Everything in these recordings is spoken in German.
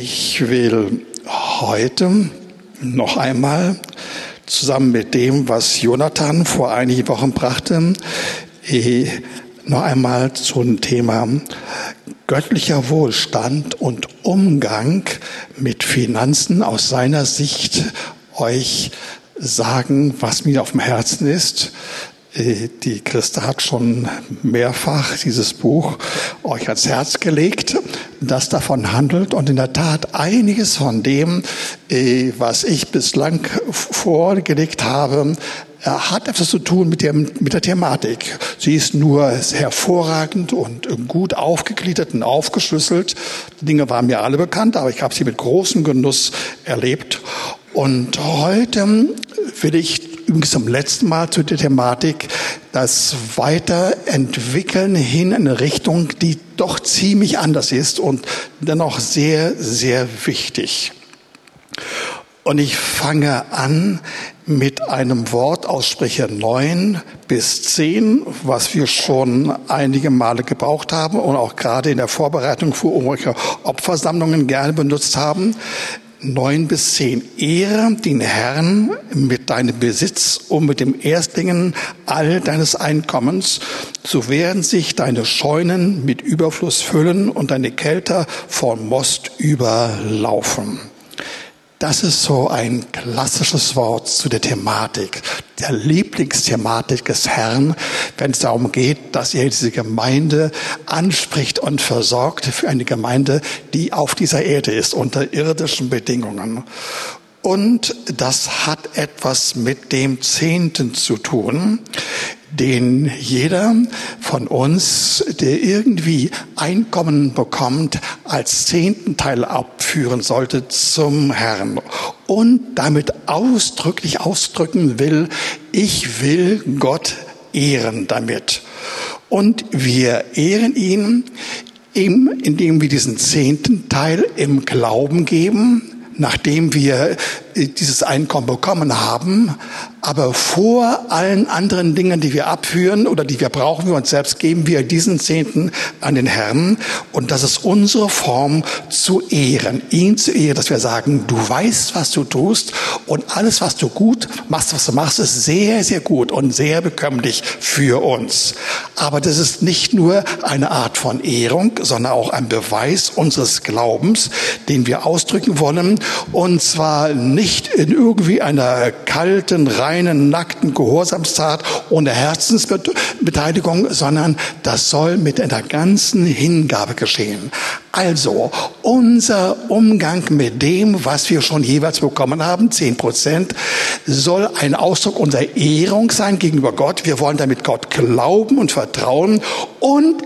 Ich will heute noch einmal zusammen mit dem, was Jonathan vor einigen Wochen brachte, eh, noch einmal zum Thema göttlicher Wohlstand und Umgang mit Finanzen aus seiner Sicht euch sagen, was mir auf dem Herzen ist. Eh, die Christa hat schon mehrfach dieses Buch euch ans Herz gelegt das davon handelt und in der Tat einiges von dem, äh, was ich bislang vorgelegt habe, äh, hat etwas zu tun mit der, mit der Thematik. Sie ist nur hervorragend und gut aufgegliedert und aufgeschlüsselt. Die Dinge waren mir alle bekannt, aber ich habe sie mit großem Genuss erlebt. Und heute will ich übrigens zum letzten Mal zu der Thematik das Weiterentwickeln hin in eine Richtung, die doch ziemlich anders ist und dennoch sehr, sehr wichtig. Und ich fange an mit einem Wort aus Sprecher 9 bis 10, was wir schon einige Male gebraucht haben und auch gerade in der Vorbereitung für irgendwelche Opfersammlungen gerne benutzt haben. 9 bis 10. Ehre den Herrn mit deinem Besitz und mit dem Erstlingen all deines Einkommens, so werden sich deine Scheunen mit Überfluss füllen und deine Kälter von Most überlaufen. Das ist so ein klassisches Wort zu der Thematik, der Lieblingsthematik des Herrn, wenn es darum geht, dass er diese Gemeinde anspricht und versorgt für eine Gemeinde, die auf dieser Erde ist, unter irdischen Bedingungen. Und das hat etwas mit dem Zehnten zu tun den jeder von uns, der irgendwie Einkommen bekommt, als zehnten Teil abführen sollte zum Herrn und damit ausdrücklich ausdrücken will, ich will Gott ehren damit. Und wir ehren ihn, indem wir diesen zehnten Teil im Glauben geben, nachdem wir dieses Einkommen bekommen haben, aber vor allen anderen Dingen, die wir abführen oder die wir brauchen für uns selbst, geben wir diesen Zehnten an den Herrn. Und das ist unsere Form zu ehren, ihn zu ehren, dass wir sagen, du weißt, was du tust und alles, was du gut machst, was du machst, ist sehr, sehr gut und sehr bekömmlich für uns. Aber das ist nicht nur eine Art von Ehrung, sondern auch ein Beweis unseres Glaubens, den wir ausdrücken wollen. Und zwar nicht nicht in irgendwie einer kalten, reinen, nackten Gehorsamstat ohne Herzensbeteiligung, sondern das soll mit einer ganzen Hingabe geschehen. Also unser Umgang mit dem, was wir schon jeweils bekommen haben, zehn Prozent, soll ein Ausdruck unserer Ehrung sein gegenüber Gott. Wir wollen damit Gott glauben und vertrauen und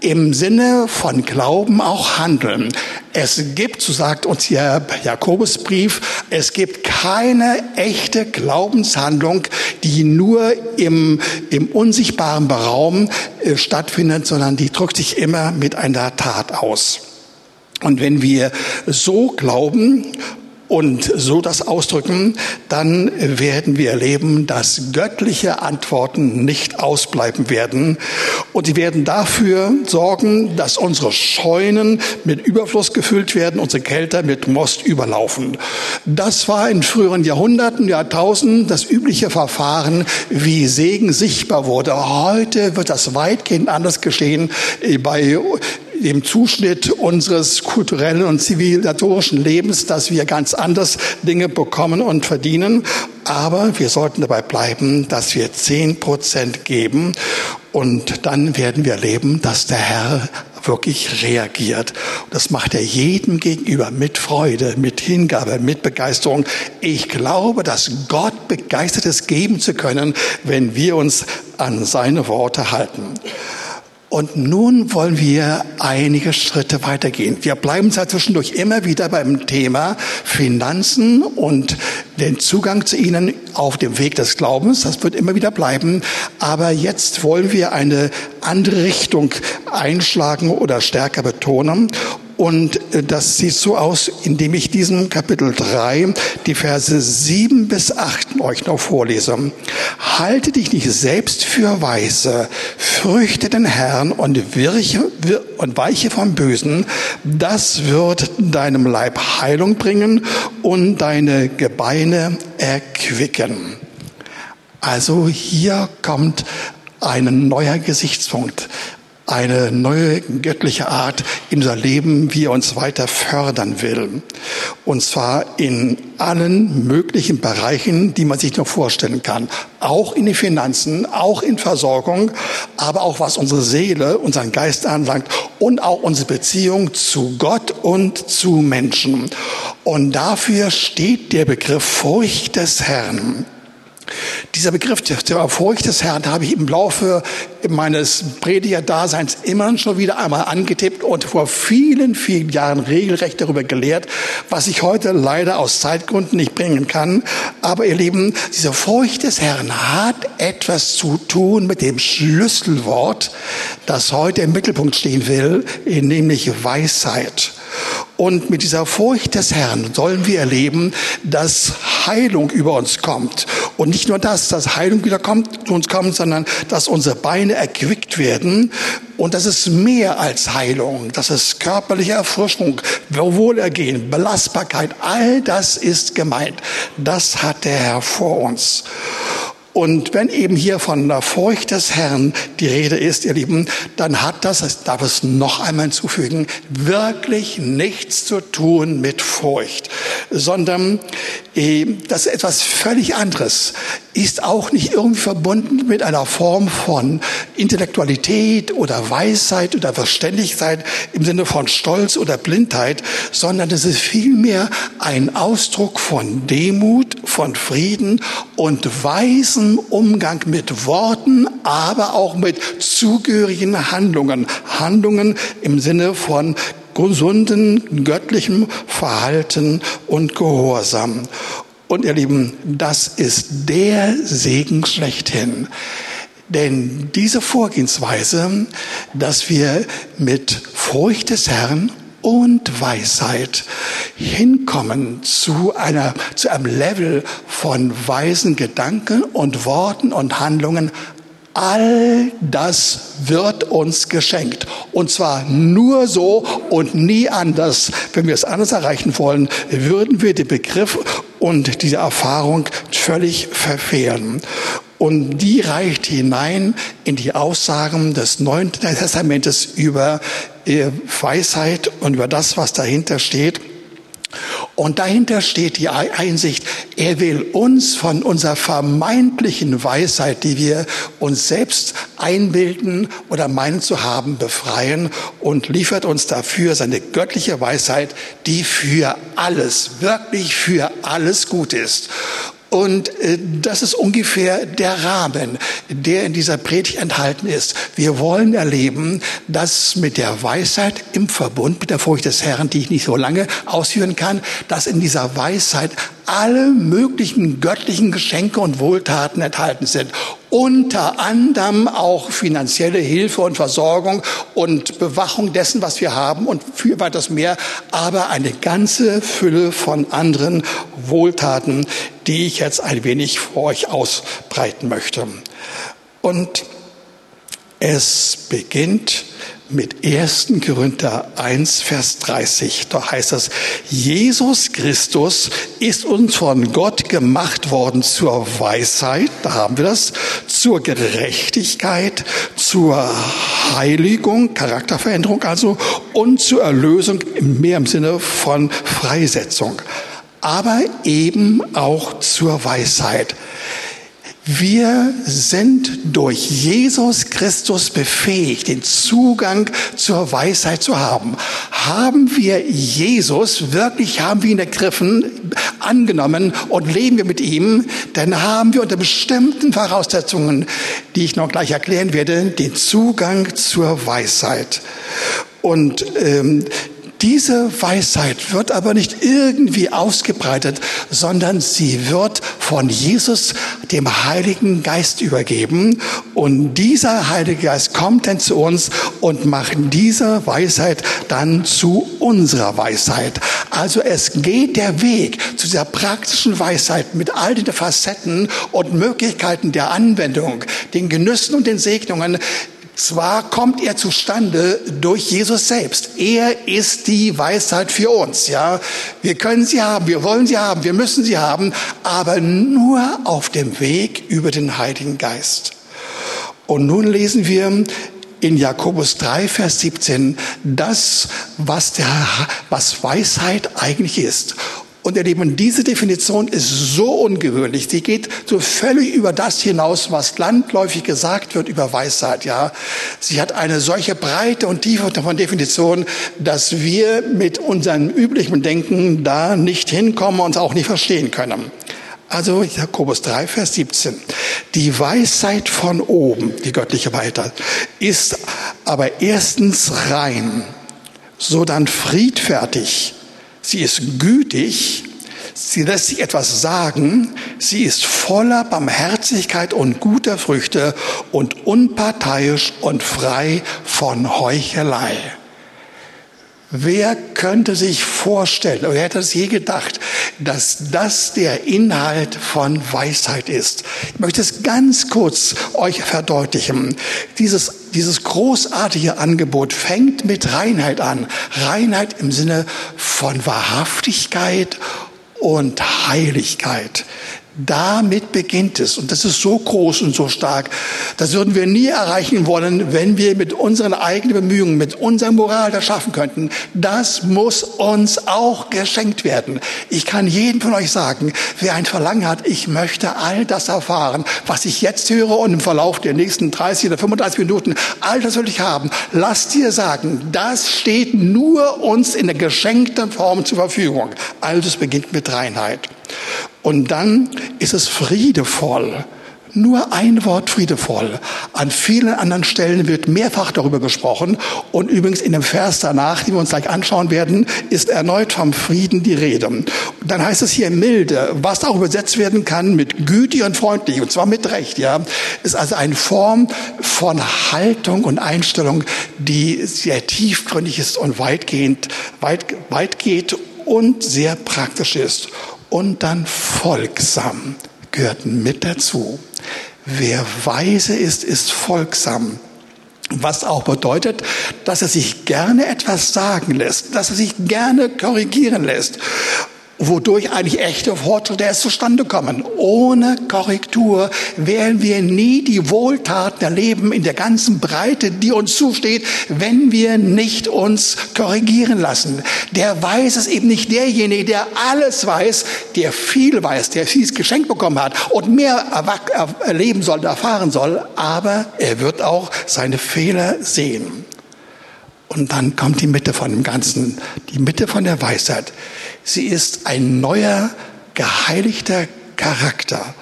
im Sinne von Glauben auch handeln. Es gibt, so sagt uns hier Jakobusbrief, es gibt keine echte Glaubenshandlung, die nur im, im unsichtbaren Raum äh, stattfindet, sondern die drückt sich immer mit einer Tat aus. Und wenn wir so glauben und so das ausdrücken, dann werden wir erleben, dass göttliche Antworten nicht ausbleiben werden. Und sie werden dafür sorgen, dass unsere Scheunen mit Überfluss gefüllt werden, unsere Kälter mit Most überlaufen. Das war in früheren Jahrhunderten, Jahrtausenden das übliche Verfahren, wie Segen sichtbar wurde. Heute wird das weitgehend anders geschehen bei dem Zuschnitt unseres kulturellen und zivilisatorischen Lebens, dass wir ganz anders Dinge bekommen und verdienen. Aber wir sollten dabei bleiben, dass wir zehn Prozent geben. Und dann werden wir erleben, dass der Herr wirklich reagiert. Das macht er jedem gegenüber mit Freude, mit Hingabe, mit Begeisterung. Ich glaube, dass Gott begeistert ist, geben zu können, wenn wir uns an seine Worte halten. Und nun wollen wir einige Schritte weitergehen. Wir bleiben zwar zwischendurch immer wieder beim Thema Finanzen und den Zugang zu ihnen auf dem Weg des Glaubens. Das wird immer wieder bleiben. Aber jetzt wollen wir eine andere Richtung einschlagen oder stärker betonen. Und äh, das sieht so aus, indem ich diesem Kapitel 3 die Verse 7 bis 8 euch noch vorlese. Halte dich nicht selbst für weise, fürchte den Herrn und, wirche, und weiche vom Bösen. Das wird deinem Leib Heilung bringen und deine Gebeine erquicken. Also hier kommt ein neuer Gesichtspunkt eine neue göttliche Art in unser Leben, wie er uns weiter fördern will. Und zwar in allen möglichen Bereichen, die man sich noch vorstellen kann. Auch in den Finanzen, auch in Versorgung, aber auch was unsere Seele, unseren Geist anlangt und auch unsere Beziehung zu Gott und zu Menschen. Und dafür steht der Begriff Furcht des Herrn. Dieser Begriff der Furcht des Herrn habe ich im Laufe meines Predigerdaseins immer schon wieder einmal angetippt und vor vielen, vielen Jahren regelrecht darüber gelehrt, was ich heute leider aus Zeitgründen nicht bringen kann. Aber ihr Lieben, diese Furcht des Herrn hat etwas zu tun mit dem Schlüsselwort, das heute im Mittelpunkt stehen will, nämlich Weisheit. Und mit dieser Furcht des Herrn sollen wir erleben, dass Heilung über uns kommt. Und nicht nur das, dass Heilung wieder kommt, zu uns kommt, sondern dass unsere Beine erquickt werden. Und das ist mehr als Heilung. Das ist körperliche Erfrischung, Wohlergehen, Belastbarkeit. All das ist gemeint. Das hat der Herr vor uns. Und wenn eben hier von der Furcht des Herrn die Rede ist, ihr Lieben, dann hat das, ich darf es noch einmal hinzufügen, wirklich nichts zu tun mit Furcht, sondern äh, das ist etwas völlig anderes, ist auch nicht irgendwie verbunden mit einer Form von Intellektualität oder Weisheit oder Verständigkeit im Sinne von Stolz oder Blindheit, sondern es ist vielmehr ein Ausdruck von Demut, von Frieden und weisen diesem Umgang mit Worten, aber auch mit zugehörigen Handlungen. Handlungen im Sinne von gesunden, göttlichem Verhalten und Gehorsam. Und ihr Lieben, das ist der Segen schlechthin. Denn diese Vorgehensweise, dass wir mit Furcht des Herrn und Weisheit hinkommen zu einer, zu einem Level von weisen Gedanken und Worten und Handlungen, All das wird uns geschenkt. Und zwar nur so und nie anders. Wenn wir es anders erreichen wollen, würden wir den Begriff und diese Erfahrung völlig verfehlen. Und die reicht hinein in die Aussagen des Neuen Testamentes über äh, Weisheit und über das, was dahinter steht. Und dahinter steht die Einsicht, er will uns von unserer vermeintlichen Weisheit, die wir uns selbst einbilden oder meinen zu haben, befreien und liefert uns dafür seine göttliche Weisheit, die für alles, wirklich für alles gut ist. Und äh, das ist ungefähr der Rahmen, der in dieser Predigt enthalten ist. Wir wollen erleben, dass mit der Weisheit im Verbund mit der Furcht des Herrn, die ich nicht so lange ausführen kann, dass in dieser Weisheit alle möglichen göttlichen Geschenke und Wohltaten enthalten sind. Unter anderem auch finanzielle Hilfe und Versorgung und Bewachung dessen, was wir haben und für weiteres mehr, aber eine ganze Fülle von anderen Wohltaten, die ich jetzt ein wenig vor euch ausbreiten möchte. Und es beginnt mit 1. Korinther 1, Vers 30. Da heißt es, Jesus Christus ist uns von Gott gemacht worden zur Weisheit, da haben wir das, zur Gerechtigkeit, zur Heiligung, Charakterveränderung also, und zur Erlösung mehr im Sinne von Freisetzung, aber eben auch zur Weisheit. Wir sind durch Jesus Christus befähigt, den Zugang zur Weisheit zu haben. Haben wir Jesus, wirklich haben wir ihn ergriffen, angenommen und leben wir mit ihm, dann haben wir unter bestimmten Voraussetzungen, die ich noch gleich erklären werde, den Zugang zur Weisheit. Und ähm, diese Weisheit wird aber nicht irgendwie ausgebreitet, sondern sie wird von Jesus, dem Heiligen Geist, übergeben. Und dieser Heilige Geist kommt dann zu uns und macht diese Weisheit dann zu unserer Weisheit. Also es geht der Weg zu dieser praktischen Weisheit mit all den Facetten und Möglichkeiten der Anwendung, den Genüssen und den Segnungen, zwar kommt er zustande durch Jesus selbst. Er ist die Weisheit für uns, ja. Wir können sie haben, wir wollen sie haben, wir müssen sie haben, aber nur auf dem Weg über den Heiligen Geist. Und nun lesen wir in Jakobus 3, Vers 17 das, was, der, was Weisheit eigentlich ist. Und ihr Lieben, diese Definition ist so ungewöhnlich. Sie geht so völlig über das hinaus, was landläufig gesagt wird über Weisheit, ja. Sie hat eine solche Breite und Tiefe von Definition, dass wir mit unserem üblichen Denken da nicht hinkommen und auch nicht verstehen können. Also Jakobus 3, Vers 17. Die Weisheit von oben, die göttliche Weisheit, ist aber erstens rein, so dann friedfertig, sie ist gütig, sie lässt sich etwas sagen, sie ist voller Barmherzigkeit und guter Früchte und unparteiisch und frei von Heuchelei. Wer könnte sich vorstellen, oder hätte es je gedacht, dass das der Inhalt von Weisheit ist? Ich möchte es ganz kurz euch verdeutlichen. Dieses, dieses großartige Angebot fängt mit Reinheit an. Reinheit im Sinne von Wahrhaftigkeit und Heiligkeit. Damit beginnt es. Und das ist so groß und so stark. Das würden wir nie erreichen wollen, wenn wir mit unseren eigenen Bemühungen, mit unserer Moral das schaffen könnten. Das muss uns auch geschenkt werden. Ich kann jedem von euch sagen, wer ein Verlangen hat, ich möchte all das erfahren, was ich jetzt höre und im Verlauf der nächsten 30 oder 35 Minuten, all das will ich haben. Lass dir sagen, das steht nur uns in der geschenkten Form zur Verfügung. All das beginnt mit Reinheit. Und dann ist es friedevoll. Nur ein Wort friedevoll. An vielen anderen Stellen wird mehrfach darüber gesprochen. Und übrigens in dem Vers danach, den wir uns gleich anschauen werden, ist erneut vom Frieden die Rede. Dann heißt es hier milde, was auch übersetzt werden kann mit gütig und freundlich, und zwar mit Recht, ja. Ist also eine Form von Haltung und Einstellung, die sehr tiefgründig ist und weitgehend, weit, weit geht und sehr praktisch ist und dann folgsam gehörten mit dazu. Wer weise ist, ist folgsam. Was auch bedeutet, dass er sich gerne etwas sagen lässt, dass er sich gerne korrigieren lässt wodurch eigentlich echte Fortschritte erst zustande kommen. Ohne Korrektur werden wir nie die Wohltaten erleben in der ganzen Breite, die uns zusteht, wenn wir nicht uns korrigieren lassen. Der weiß es eben nicht derjenige, der alles weiß, der viel weiß, der vieles geschenkt bekommen hat und mehr erleben soll, erfahren soll, aber er wird auch seine Fehler sehen. Und dann kommt die Mitte von dem Ganzen, die Mitte von der Weisheit. Sie ist ein neuer, geheiligter Charakter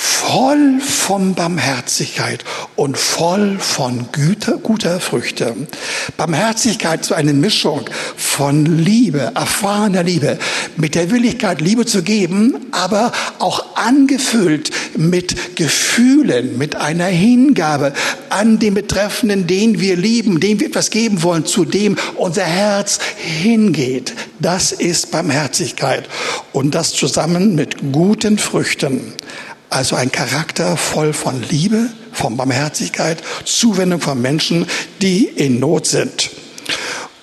voll von Barmherzigkeit und voll von Güter, guter Früchte. Barmherzigkeit ist eine Mischung von Liebe, erfahrener Liebe, mit der Willigkeit, Liebe zu geben, aber auch angefüllt mit Gefühlen, mit einer Hingabe an den Betreffenden, den wir lieben, dem wir etwas geben wollen, zu dem unser Herz hingeht. Das ist Barmherzigkeit. Und das zusammen mit guten Früchten. Also ein Charakter voll von Liebe, von Barmherzigkeit, Zuwendung von Menschen, die in Not sind.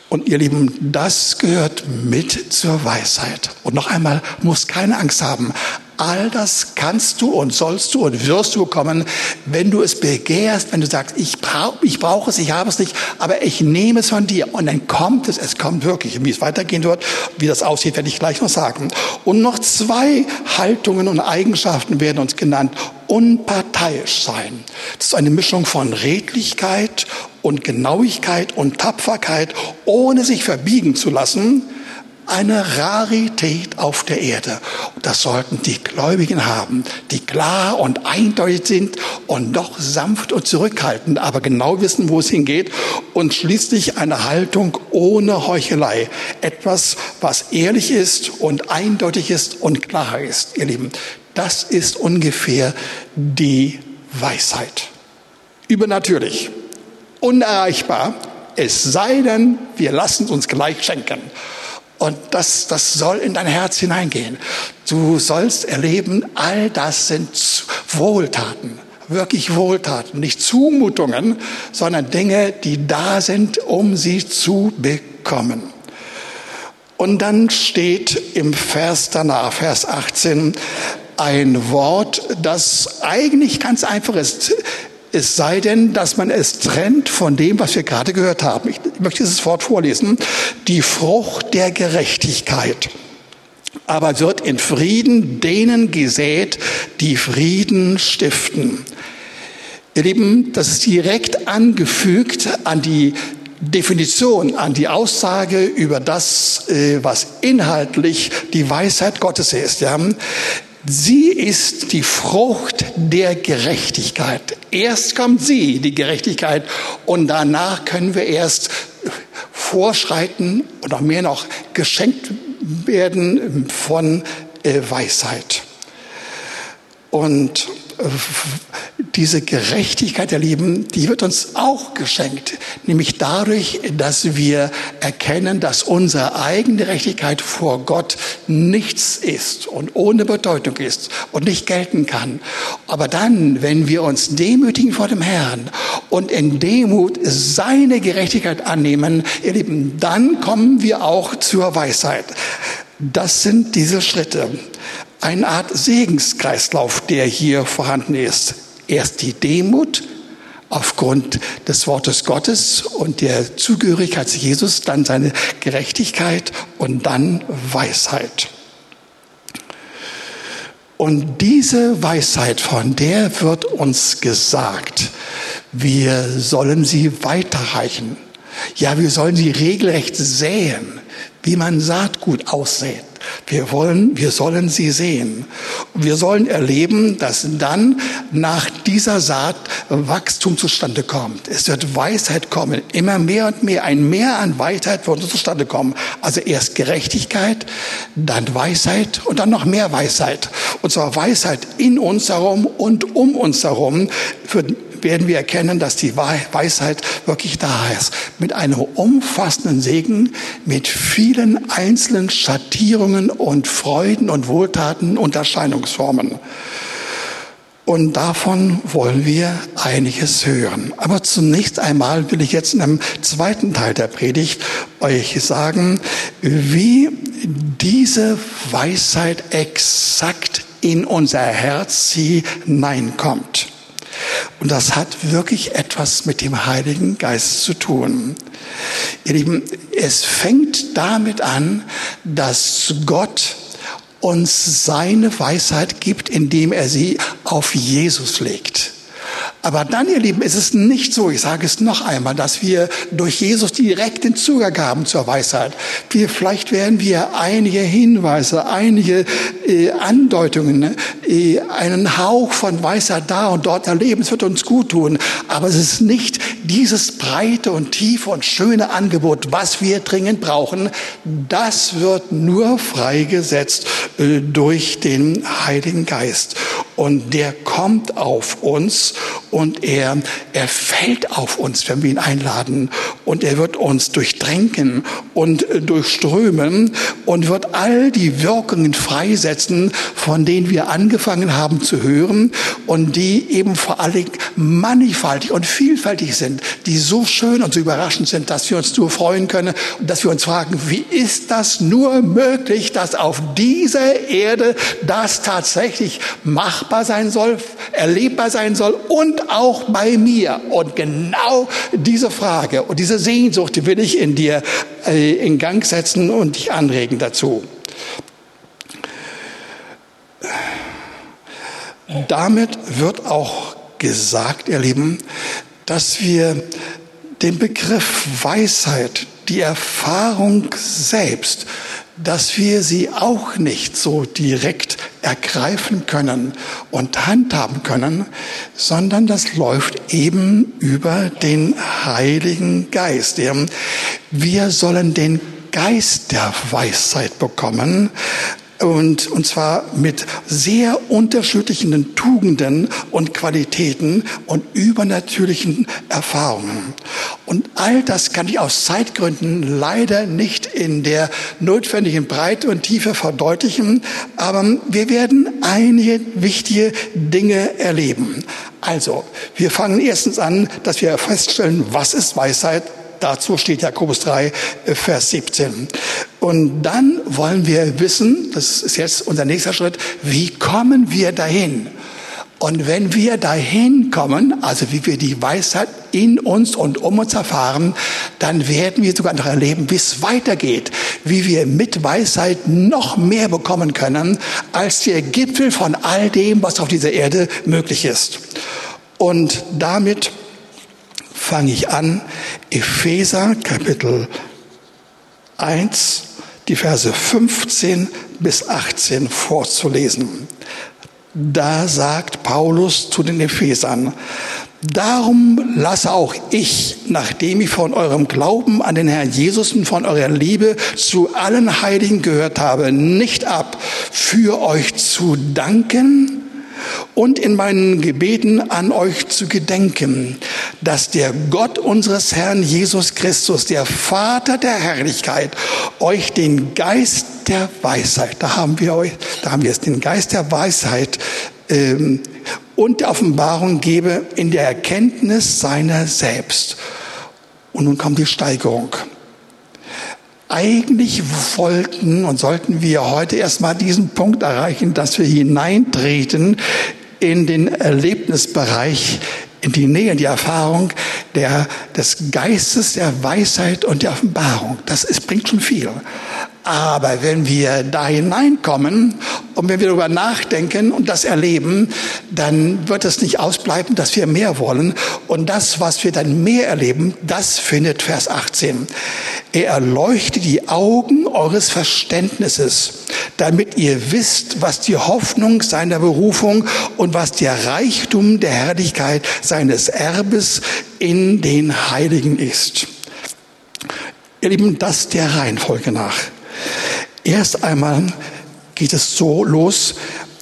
Und ihr Lieben, das gehört mit zur Weisheit. Und noch einmal, muss keine Angst haben. All das kannst du und sollst du und wirst du bekommen, wenn du es begehrst, wenn du sagst, ich brauche ich brauch es, ich habe es nicht, aber ich nehme es von dir. Und dann kommt es, es kommt wirklich. Und wie es weitergehen wird, wie das aussieht, werde ich gleich noch sagen. Und noch zwei Haltungen und Eigenschaften werden uns genannt. Unparteiisch sein. Das ist eine Mischung von Redlichkeit und Genauigkeit und Tapferkeit, ohne sich verbiegen zu lassen eine Rarität auf der Erde. Das sollten die Gläubigen haben, die klar und eindeutig sind und doch sanft und zurückhaltend, aber genau wissen, wo es hingeht. Und schließlich eine Haltung ohne Heuchelei. Etwas, was ehrlich ist und eindeutig ist und klar ist, ihr Lieben. Das ist ungefähr die Weisheit. Übernatürlich, unerreichbar, Es sei denn, wir lassen uns gleich schenken. Und das, das soll in dein Herz hineingehen. Du sollst erleben, all das sind Wohltaten, wirklich Wohltaten, nicht Zumutungen, sondern Dinge, die da sind, um sie zu bekommen. Und dann steht im Vers danach, Vers 18, ein Wort, das eigentlich ganz einfach ist. Es sei denn, dass man es trennt von dem, was wir gerade gehört haben. Ich möchte dieses Wort vorlesen. Die Frucht der Gerechtigkeit aber wird in Frieden denen gesät, die Frieden stiften. Ihr Lieben, das ist direkt angefügt an die Definition, an die Aussage über das, äh, was inhaltlich die Weisheit Gottes ist. Sie ist die Frucht der Gerechtigkeit. Erst kommt sie, die Gerechtigkeit, und danach können wir erst vorschreiten noch mehr noch geschenkt werden von äh, Weisheit. Und diese Gerechtigkeit, der Lieben, die wird uns auch geschenkt, nämlich dadurch, dass wir erkennen, dass unsere eigene Gerechtigkeit vor Gott nichts ist und ohne Bedeutung ist und nicht gelten kann. Aber dann, wenn wir uns demütigen vor dem Herrn und in Demut seine Gerechtigkeit annehmen, ihr Lieben, dann kommen wir auch zur Weisheit. Das sind diese Schritte eine Art Segenskreislauf, der hier vorhanden ist. Erst die Demut aufgrund des Wortes Gottes und der Zugehörigkeit zu Jesus, dann seine Gerechtigkeit und dann Weisheit. Und diese Weisheit, von der wird uns gesagt, wir sollen sie weiterreichen. Ja, wir sollen sie regelrecht säen, wie man Saatgut aussät. Wir wollen, wir sollen sie sehen. Wir sollen erleben, dass dann nach dieser Saat Wachstum zustande kommt. Es wird Weisheit kommen. Immer mehr und mehr. Ein Mehr an Weisheit wird zustande kommen. Also erst Gerechtigkeit, dann Weisheit und dann noch mehr Weisheit. Und zwar Weisheit in uns herum und um uns herum wird werden wir erkennen, dass die Weisheit wirklich da ist. Mit einem umfassenden Segen, mit vielen einzelnen Schattierungen und Freuden und Wohltaten und Erscheinungsformen. Und davon wollen wir einiges hören. Aber zunächst einmal will ich jetzt in einem zweiten Teil der Predigt euch sagen, wie diese Weisheit exakt in unser Herz hineinkommt. Und das hat wirklich etwas mit dem Heiligen Geist zu tun. Ihr Lieben, es fängt damit an, dass Gott uns seine Weisheit gibt, indem er sie auf Jesus legt. Aber dann, ihr Lieben, ist es nicht so, ich sage es noch einmal, dass wir durch Jesus direkt den Zugang haben zur Weisheit. Wir, vielleicht werden wir einige Hinweise, einige Andeutungen, äh, einen Hauch von Weisheit da und dort erleben. Es wird uns gut tun. Aber es ist nicht dieses breite und tiefe und schöne Angebot, was wir dringend brauchen. Das wird nur freigesetzt äh, durch den Heiligen Geist. Und der kommt auf uns und er, er fällt auf uns, wenn wir ihn einladen und er wird uns durchdrängen und äh, durchströmen und wird all die Wirkungen freisetzen, von denen wir angefangen haben zu hören und die eben vor allem mannigfaltig und vielfältig sind, die so schön und so überraschend sind, dass wir uns nur freuen können und dass wir uns fragen, wie ist das nur möglich, dass auf dieser Erde das tatsächlich machbar sein soll, erlebbar sein soll und auch bei mir. Und genau diese Frage und diese Sehnsucht will ich in dir äh, in Gang setzen und dich anregen dazu. Damit wird auch gesagt, ihr Lieben, dass wir den Begriff Weisheit, die Erfahrung selbst, dass wir sie auch nicht so direkt ergreifen können und handhaben können, sondern das läuft eben über den Heiligen Geist. Wir sollen den Geist der Weisheit bekommen, und, und zwar mit sehr unterschiedlichen Tugenden und Qualitäten und übernatürlichen Erfahrungen. Und all das kann ich aus Zeitgründen leider nicht in der notwendigen Breite und Tiefe verdeutlichen, aber wir werden einige wichtige Dinge erleben. Also, wir fangen erstens an, dass wir feststellen, was ist Weisheit Dazu steht Jakobus 3, äh, Vers 17. Und dann wollen wir wissen, das ist jetzt unser nächster Schritt, wie kommen wir dahin? Und wenn wir dahin kommen, also wie wir die Weisheit in uns und um uns erfahren, dann werden wir sogar noch erleben, wie es weitergeht, wie wir mit Weisheit noch mehr bekommen können, als der Gipfel von all dem, was auf dieser Erde möglich ist. Und damit fange ich an, Epheser Kapitel 1, die Verse 15 bis 18 vorzulesen. Da sagt Paulus zu den Ephesern, Darum lasse auch ich, nachdem ich von eurem Glauben an den Herrn Jesus und von eurer Liebe zu allen Heiligen gehört habe, nicht ab, für euch zu danken und in meinen Gebeten an euch zu gedenken, dass der Gott unseres Herrn Jesus Christus, der Vater der Herrlichkeit, euch den Geist der Weisheit, da haben wir euch, da haben wir es, den Geist der Weisheit ähm, und der Offenbarung gebe in der Erkenntnis seiner selbst. Und nun kommt die Steigerung. Eigentlich wollten und sollten wir heute erstmal diesen Punkt erreichen, dass wir hineintreten in den Erlebnisbereich, in die Nähe, in die Erfahrung der, des Geistes, der Weisheit und der Offenbarung. Das ist, bringt schon viel. Aber wenn wir da hineinkommen und wenn wir darüber nachdenken und das erleben, dann wird es nicht ausbleiben, dass wir mehr wollen. Und das, was wir dann mehr erleben, das findet Vers 18. Er erleuchtet die Augen eures Verständnisses, damit ihr wisst, was die Hoffnung seiner Berufung und was der Reichtum der Herrlichkeit seines Erbes in den Heiligen ist. Ihr Lieben, das der Reihenfolge nach. Erst einmal geht es so los,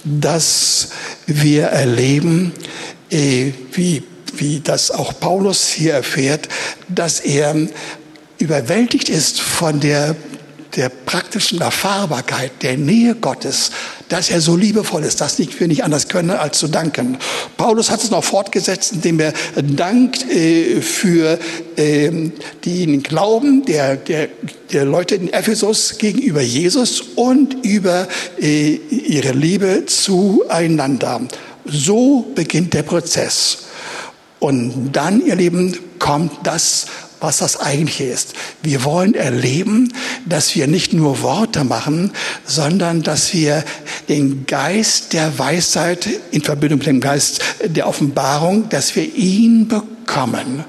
dass wir erleben, äh, wie, wie das auch Paulus hier erfährt, dass er überwältigt ist von der der praktischen Erfahrbarkeit, der Nähe Gottes, dass er so liebevoll ist, dass wir nicht anders können, als zu danken. Paulus hat es noch fortgesetzt, indem er dankt äh, für äh, den Glauben der, der, der Leute in Ephesus gegenüber Jesus und über äh, ihre Liebe zueinander. So beginnt der Prozess. Und dann, ihr Lieben, kommt das, was das eigentliche ist. Wir wollen erleben, dass wir nicht nur Worte machen, sondern dass wir den Geist der Weisheit in Verbindung mit dem Geist der Offenbarung, dass wir ihn bekommen.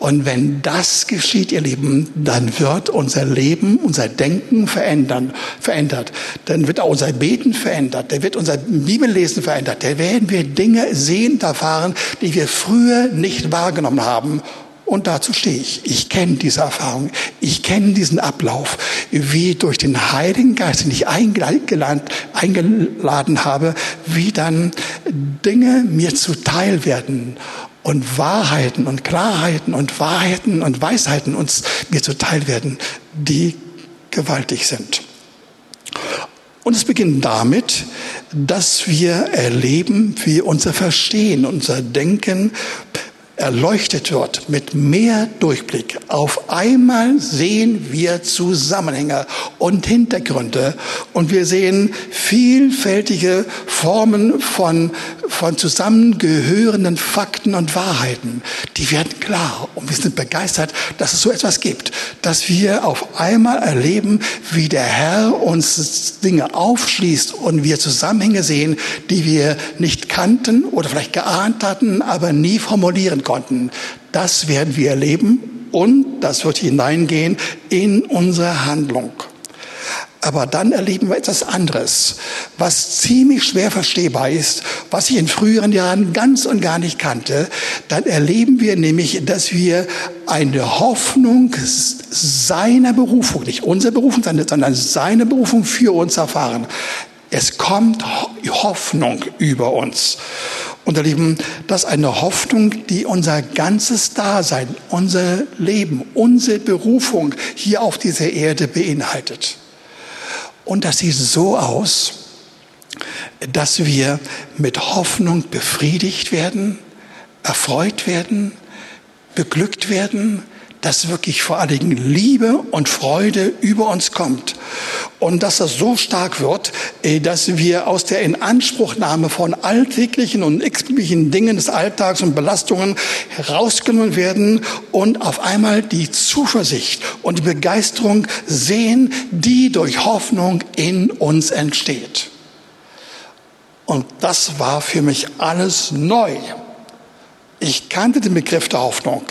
Und wenn das geschieht, ihr Lieben, dann wird unser Leben, unser Denken verändern, verändert. Dann wird auch unser Beten verändert. Dann wird unser Bibellesen verändert. Da werden wir Dinge sehen, erfahren, die wir früher nicht wahrgenommen haben und dazu stehe ich. Ich kenne diese Erfahrung. Ich kenne diesen Ablauf, wie durch den Heiligen Geist, den ich eingeladen, habe, wie dann Dinge mir zuteil werden und Wahrheiten und Klarheiten und Wahrheiten und Weisheiten uns mir zuteil werden, die gewaltig sind. Und es beginnt damit, dass wir erleben, wie unser Verstehen, unser Denken erleuchtet wird mit mehr Durchblick. Auf einmal sehen wir Zusammenhänge und Hintergründe und wir sehen vielfältige Formen von, von zusammengehörenden Fakten und Wahrheiten. Die werden klar und wir sind begeistert, dass es so etwas gibt, dass wir auf einmal erleben, wie der Herr uns Dinge aufschließt und wir Zusammenhänge sehen, die wir nicht kannten oder vielleicht geahnt hatten, aber nie formulieren konnten. Das werden wir erleben und das wird hineingehen in unsere Handlung. Aber dann erleben wir etwas anderes, was ziemlich schwer verstehbar ist, was ich in früheren Jahren ganz und gar nicht kannte. Dann erleben wir nämlich, dass wir eine Hoffnung seiner Berufung, nicht unsere Berufung, sondern seine Berufung für uns erfahren. Es kommt Hoffnung über uns. Und ihr Lieben, das ist eine Hoffnung, die unser ganzes Dasein, unser Leben, unsere Berufung hier auf dieser Erde beinhaltet. Und das sieht so aus, dass wir mit Hoffnung befriedigt werden, erfreut werden, beglückt werden, dass wirklich vor allen Dingen Liebe und Freude über uns kommt. Und dass das so stark wird, äh, dass wir aus der Inanspruchnahme von alltäglichen und x-beliebigen Dingen des Alltags und Belastungen herausgenommen werden und auf einmal die Zuversicht und die Begeisterung sehen, die durch Hoffnung in uns entsteht. Und das war für mich alles neu. Ich kannte den Begriff der Hoffnung.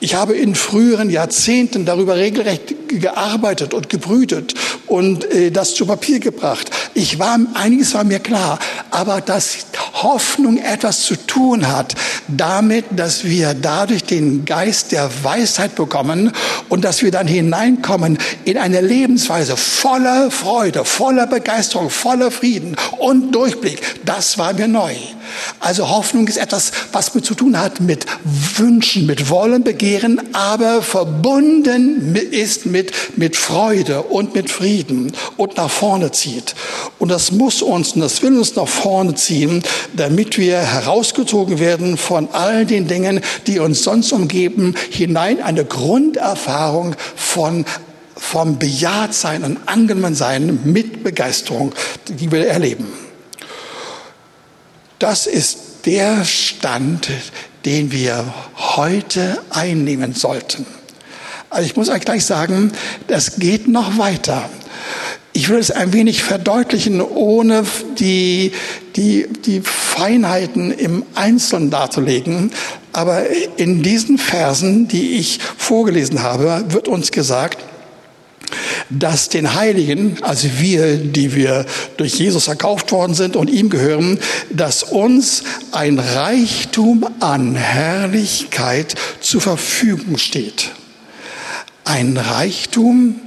Ich habe in früheren Jahrzehnten darüber regelrecht gearbeitet und gebrütet und äh, das zu Papier gebracht. Ich war, einiges war mir klar, aber dass Hoffnung etwas zu tun hat damit, dass wir dadurch den Geist der Weisheit bekommen und dass wir dann hineinkommen in eine Lebensweise voller Freude, voller Begeisterung, voller Frieden und Durchblick. Das war mir neu. Also Hoffnung ist etwas, was mit zu tun hat mit Wünschen, mit Wollen, Begehren, aber verbunden ist mit, mit Freude und mit Frieden und nach vorne zieht. Und das muss uns und das will uns nach vorne ziehen, damit wir herausgezogen werden von all den Dingen, die uns sonst umgeben, hinein eine Grunderfahrung von vom Bejahtsein und Angenommensein mit Begeisterung, die wir erleben. Das ist der Stand, den wir heute einnehmen sollten. Also ich muss euch gleich sagen, das geht noch weiter. Ich will es ein wenig verdeutlichen, ohne die, die, die Feinheiten im Einzelnen darzulegen. Aber in diesen Versen, die ich vorgelesen habe, wird uns gesagt, dass den Heiligen, also wir, die wir durch Jesus erkauft worden sind und ihm gehören, dass uns ein Reichtum an Herrlichkeit zur Verfügung steht. Ein Reichtum,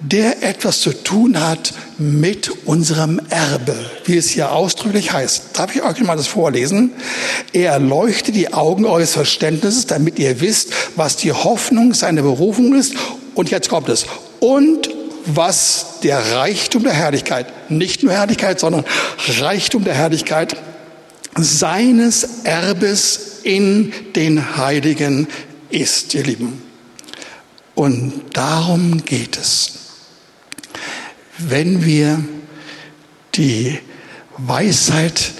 der etwas zu tun hat mit unserem Erbe, wie es hier ausdrücklich heißt. Darf ich euch mal das vorlesen? Er erleuchtet die Augen eures Verständnisses, damit ihr wisst, was die Hoffnung seiner Berufung ist. Und jetzt kommt es. Und was der Reichtum der Herrlichkeit, nicht nur Herrlichkeit, sondern Reichtum der Herrlichkeit seines Erbes in den Heiligen ist, ihr Lieben. Und darum geht es. Wenn wir die Weisheit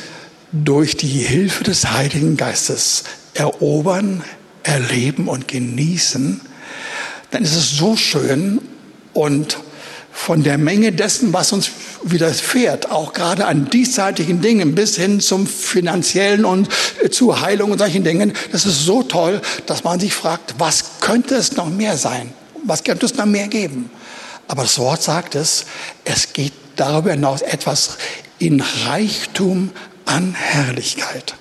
durch die Hilfe des Heiligen Geistes erobern, erleben und genießen, dann ist es so schön und von der Menge dessen, was uns widerfährt, auch gerade an diesseitigen Dingen bis hin zum finanziellen und äh, zu Heilung und solchen Dingen, das ist so toll, dass man sich fragt, was könnte es noch mehr sein? Was könnte es noch mehr geben? Aber das Wort sagt es, es geht darüber hinaus etwas in Reichtum an Herrlichkeit.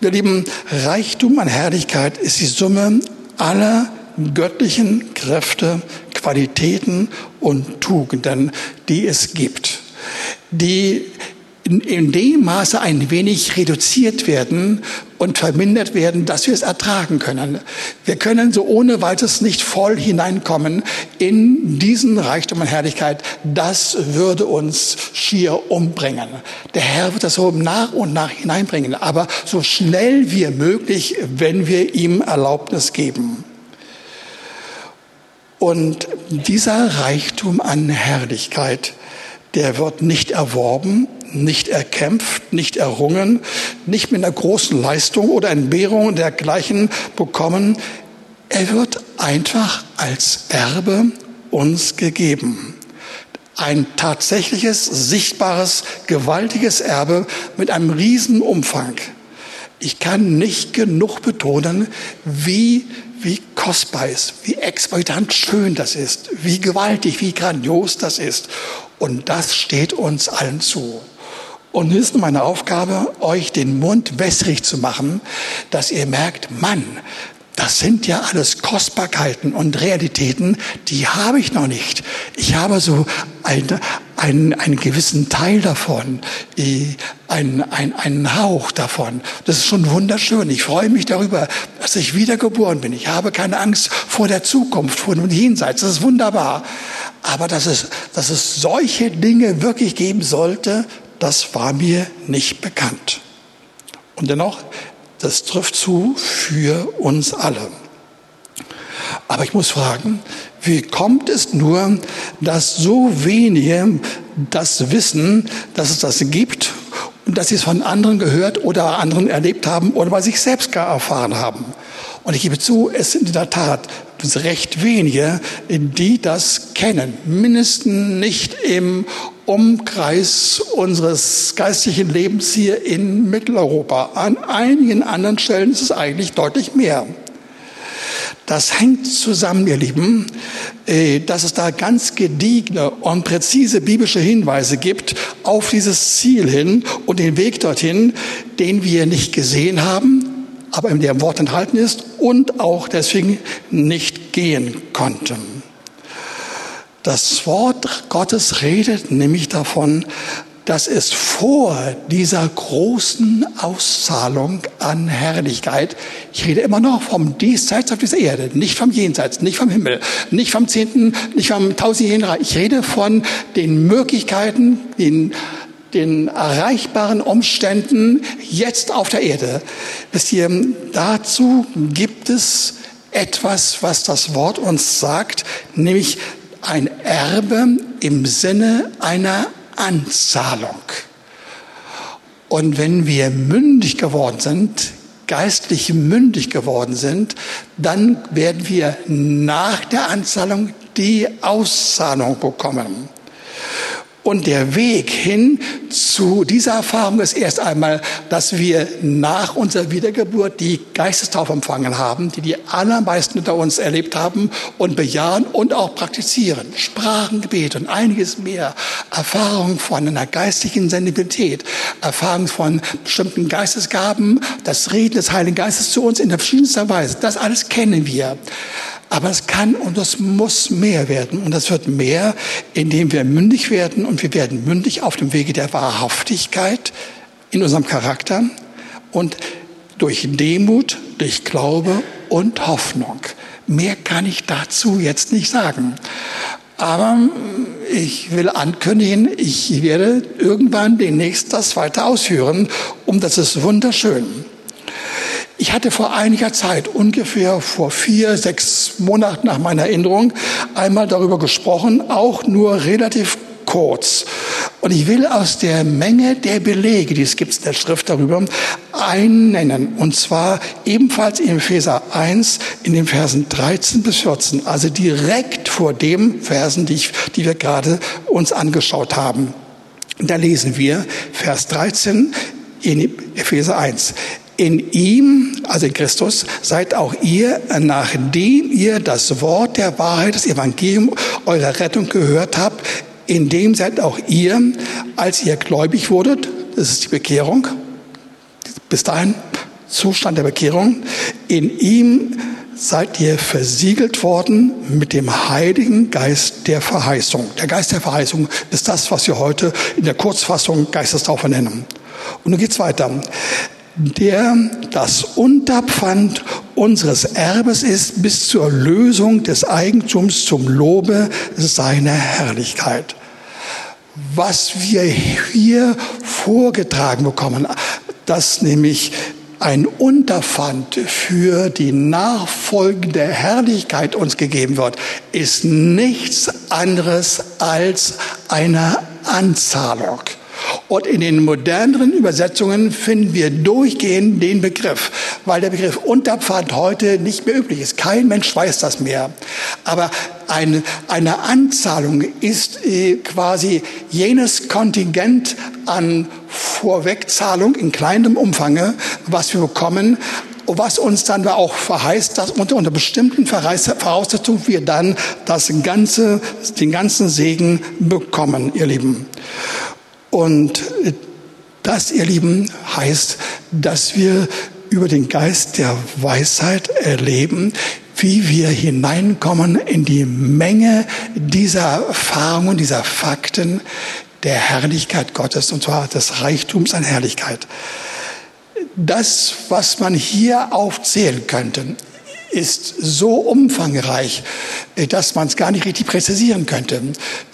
Ihr Lieben, Reichtum an Herrlichkeit ist die Summe aller göttlichen Kräfte, Qualitäten und Tugenden, die es gibt, die in, dem Maße ein wenig reduziert werden und vermindert werden, dass wir es ertragen können. Wir können so ohne weiteres nicht voll hineinkommen in diesen Reichtum und Herrlichkeit. Das würde uns schier umbringen. Der Herr wird das so nach und nach hineinbringen, aber so schnell wie möglich, wenn wir ihm Erlaubnis geben. Und dieser Reichtum an Herrlichkeit, der wird nicht erworben, nicht erkämpft, nicht errungen, nicht mit einer großen Leistung oder Entbehrung dergleichen bekommen. Er wird einfach als Erbe uns gegeben. Ein tatsächliches, sichtbares, gewaltiges Erbe mit einem riesen Umfang. Ich kann nicht genug betonen, wie wie kostbar ist, wie exorbitant schön das ist, wie gewaltig, wie grandios das ist. Und das steht uns allen zu. Und nun ist meine Aufgabe, euch den Mund wässrig zu machen, dass ihr merkt, Mann, das sind ja alles Kostbarkeiten und Realitäten, die habe ich noch nicht. Ich habe so eine, einen, einen gewissen Teil davon, einen, einen, einen Hauch davon. Das ist schon wunderschön. Ich freue mich darüber, dass ich wiedergeboren bin. Ich habe keine Angst vor der Zukunft, vor dem Jenseits. Das ist wunderbar. Aber dass es, dass es solche Dinge wirklich geben sollte, das war mir nicht bekannt. Und dennoch das trifft zu für uns alle. Aber ich muss fragen, wie kommt es nur, dass so wenige das wissen, dass es das gibt und dass sie es von anderen gehört oder anderen erlebt haben oder bei sich selbst gar erfahren haben? Und ich gebe zu, es sind in der Tat recht wenige, die das kennen. Mindestens nicht im Umkreis unseres geistlichen Lebens hier in Mitteleuropa. An einigen anderen Stellen ist es eigentlich deutlich mehr. Das hängt zusammen, ihr Lieben, äh, dass es da ganz gediegene und präzise biblische Hinweise gibt auf dieses Ziel hin und den Weg dorthin, den wir nicht gesehen haben, aber in dem Wort enthalten ist und auch deswegen nicht gehen konnten. Das Wort Gottes redet nämlich davon, dass es vor dieser großen Auszahlung an Herrlichkeit, ich rede immer noch vom Diesseits auf dieser Erde, nicht vom Jenseits, nicht vom Himmel, nicht vom Zehnten, nicht vom Tausendjährigen Reich. Ich rede von den Möglichkeiten, den den erreichbaren Umständen jetzt auf der Erde. Wisst ihr, dazu gibt es etwas, was das Wort uns sagt, nämlich ein Erbe im Sinne einer Anzahlung. Und wenn wir mündig geworden sind, geistlich mündig geworden sind, dann werden wir nach der Anzahlung die Auszahlung bekommen. Und der Weg hin zu dieser Erfahrung ist erst einmal, dass wir nach unserer Wiedergeburt die Geistestaufe empfangen haben, die die allermeisten unter uns erlebt haben und bejahen und auch praktizieren. Sprachengebet und einiges mehr. Erfahrung von einer geistlichen Sensibilität, Erfahrung von bestimmten Geistesgaben, das Reden des Heiligen Geistes zu uns in verschiedenster Weise. Das alles kennen wir. Aber es kann und es muss mehr werden. Und es wird mehr, indem wir mündig werden. Und wir werden mündig auf dem Wege der Wahrhaftigkeit in unserem Charakter und durch Demut, durch Glaube und Hoffnung. Mehr kann ich dazu jetzt nicht sagen. Aber ich will ankündigen, ich werde irgendwann demnächst das weiter ausführen. Und das ist wunderschön. Ich hatte vor einiger Zeit, ungefähr vor vier, sechs Monaten nach meiner Erinnerung, einmal darüber gesprochen, auch nur relativ kurz. Und ich will aus der Menge der Belege, die es gibt in der Schrift darüber, einen nennen. Und zwar ebenfalls in Epheser 1 in den Versen 13 bis 14. Also direkt vor dem Versen, die, ich, die wir gerade uns angeschaut haben. Da lesen wir Vers 13 in Epheser 1. In ihm, also in Christus, seid auch ihr, nachdem ihr das Wort der Wahrheit, das Evangelium eurer Rettung gehört habt, in dem seid auch ihr, als ihr gläubig wurdet, das ist die Bekehrung, bis dahin Zustand der Bekehrung, in ihm seid ihr versiegelt worden mit dem Heiligen Geist der Verheißung. Der Geist der Verheißung ist das, was wir heute in der Kurzfassung Geistestaufe nennen. Und nun geht's weiter der das Unterpfand unseres Erbes ist bis zur Lösung des Eigentums zum Lobe seiner Herrlichkeit. Was wir hier vorgetragen bekommen, dass nämlich ein Unterpfand für die nachfolgende Herrlichkeit uns gegeben wird, ist nichts anderes als eine Anzahlung. Und in den moderneren Übersetzungen finden wir durchgehend den Begriff, weil der Begriff Unterpfand heute nicht mehr üblich ist. Kein Mensch weiß das mehr. Aber eine, eine Anzahlung ist äh, quasi jenes Kontingent an Vorwegzahlung in kleinem Umfange, was wir bekommen, was uns dann auch verheißt, dass unter, unter bestimmten Voraussetzungen wir dann das ganze, den ganzen Segen bekommen, ihr Lieben. Und das, ihr Lieben, heißt, dass wir über den Geist der Weisheit erleben, wie wir hineinkommen in die Menge dieser Erfahrungen, dieser Fakten der Herrlichkeit Gottes, und zwar des Reichtums an Herrlichkeit. Das, was man hier aufzählen könnte, ist so umfangreich, äh, dass man es gar nicht richtig präzisieren könnte.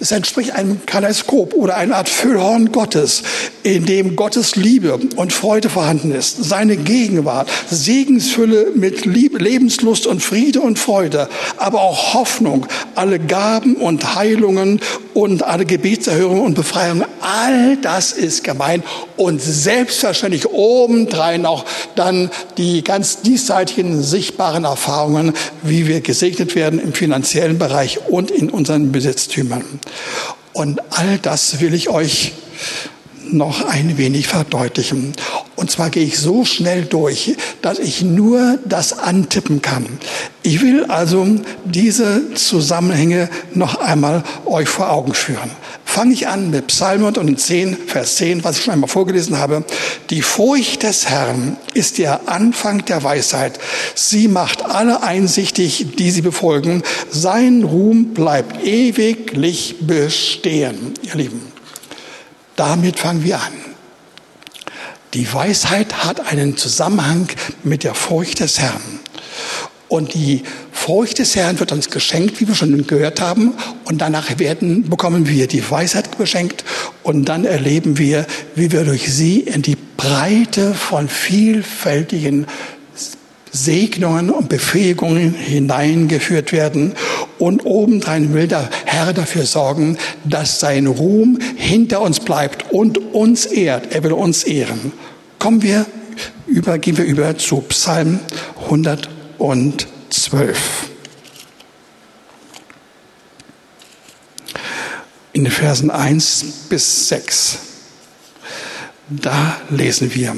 Es entspricht einem Kaleiskop oder einer Art Füllhorn Gottes, in dem Gottes Liebe und Freude vorhanden ist, seine Gegenwart, Segensfülle mit Liebe, Lebenslust und Friede und Freude, aber auch Hoffnung, alle Gaben und Heilungen und alle Gebetserhörungen und Befreiungen, all das ist gemein und selbstverständlich obendrein auch dann die ganz diesseitigen sichtbaren Erfahrungen, wie wir gesegnet werden im finanziellen Bereich und in unseren Besitztümern. Und all das will ich euch noch ein wenig verdeutlichen. Und zwar gehe ich so schnell durch, dass ich nur das antippen kann. Ich will also diese Zusammenhänge noch einmal euch vor Augen führen. Fange ich an mit Psalm 110, Vers 10, was ich schon einmal vorgelesen habe. Die Furcht des Herrn ist der Anfang der Weisheit. Sie macht alle einsichtig, die sie befolgen. Sein Ruhm bleibt ewiglich bestehen, ihr Lieben. Damit fangen wir an. Die Weisheit hat einen Zusammenhang mit der Furcht des Herrn. Und die Furcht des Herrn wird uns geschenkt, wie wir schon gehört haben. Und danach werden, bekommen wir die Weisheit geschenkt. Und dann erleben wir, wie wir durch sie in die Breite von vielfältigen Segnungen und Befähigungen hineingeführt werden. Und obendrein will der Herr dafür sorgen, dass sein Ruhm hinter uns bleibt und uns ehrt. Er will uns ehren. Kommen wir über, gehen wir über zu Psalm 112. In den Versen 1 bis 6. Da lesen wir,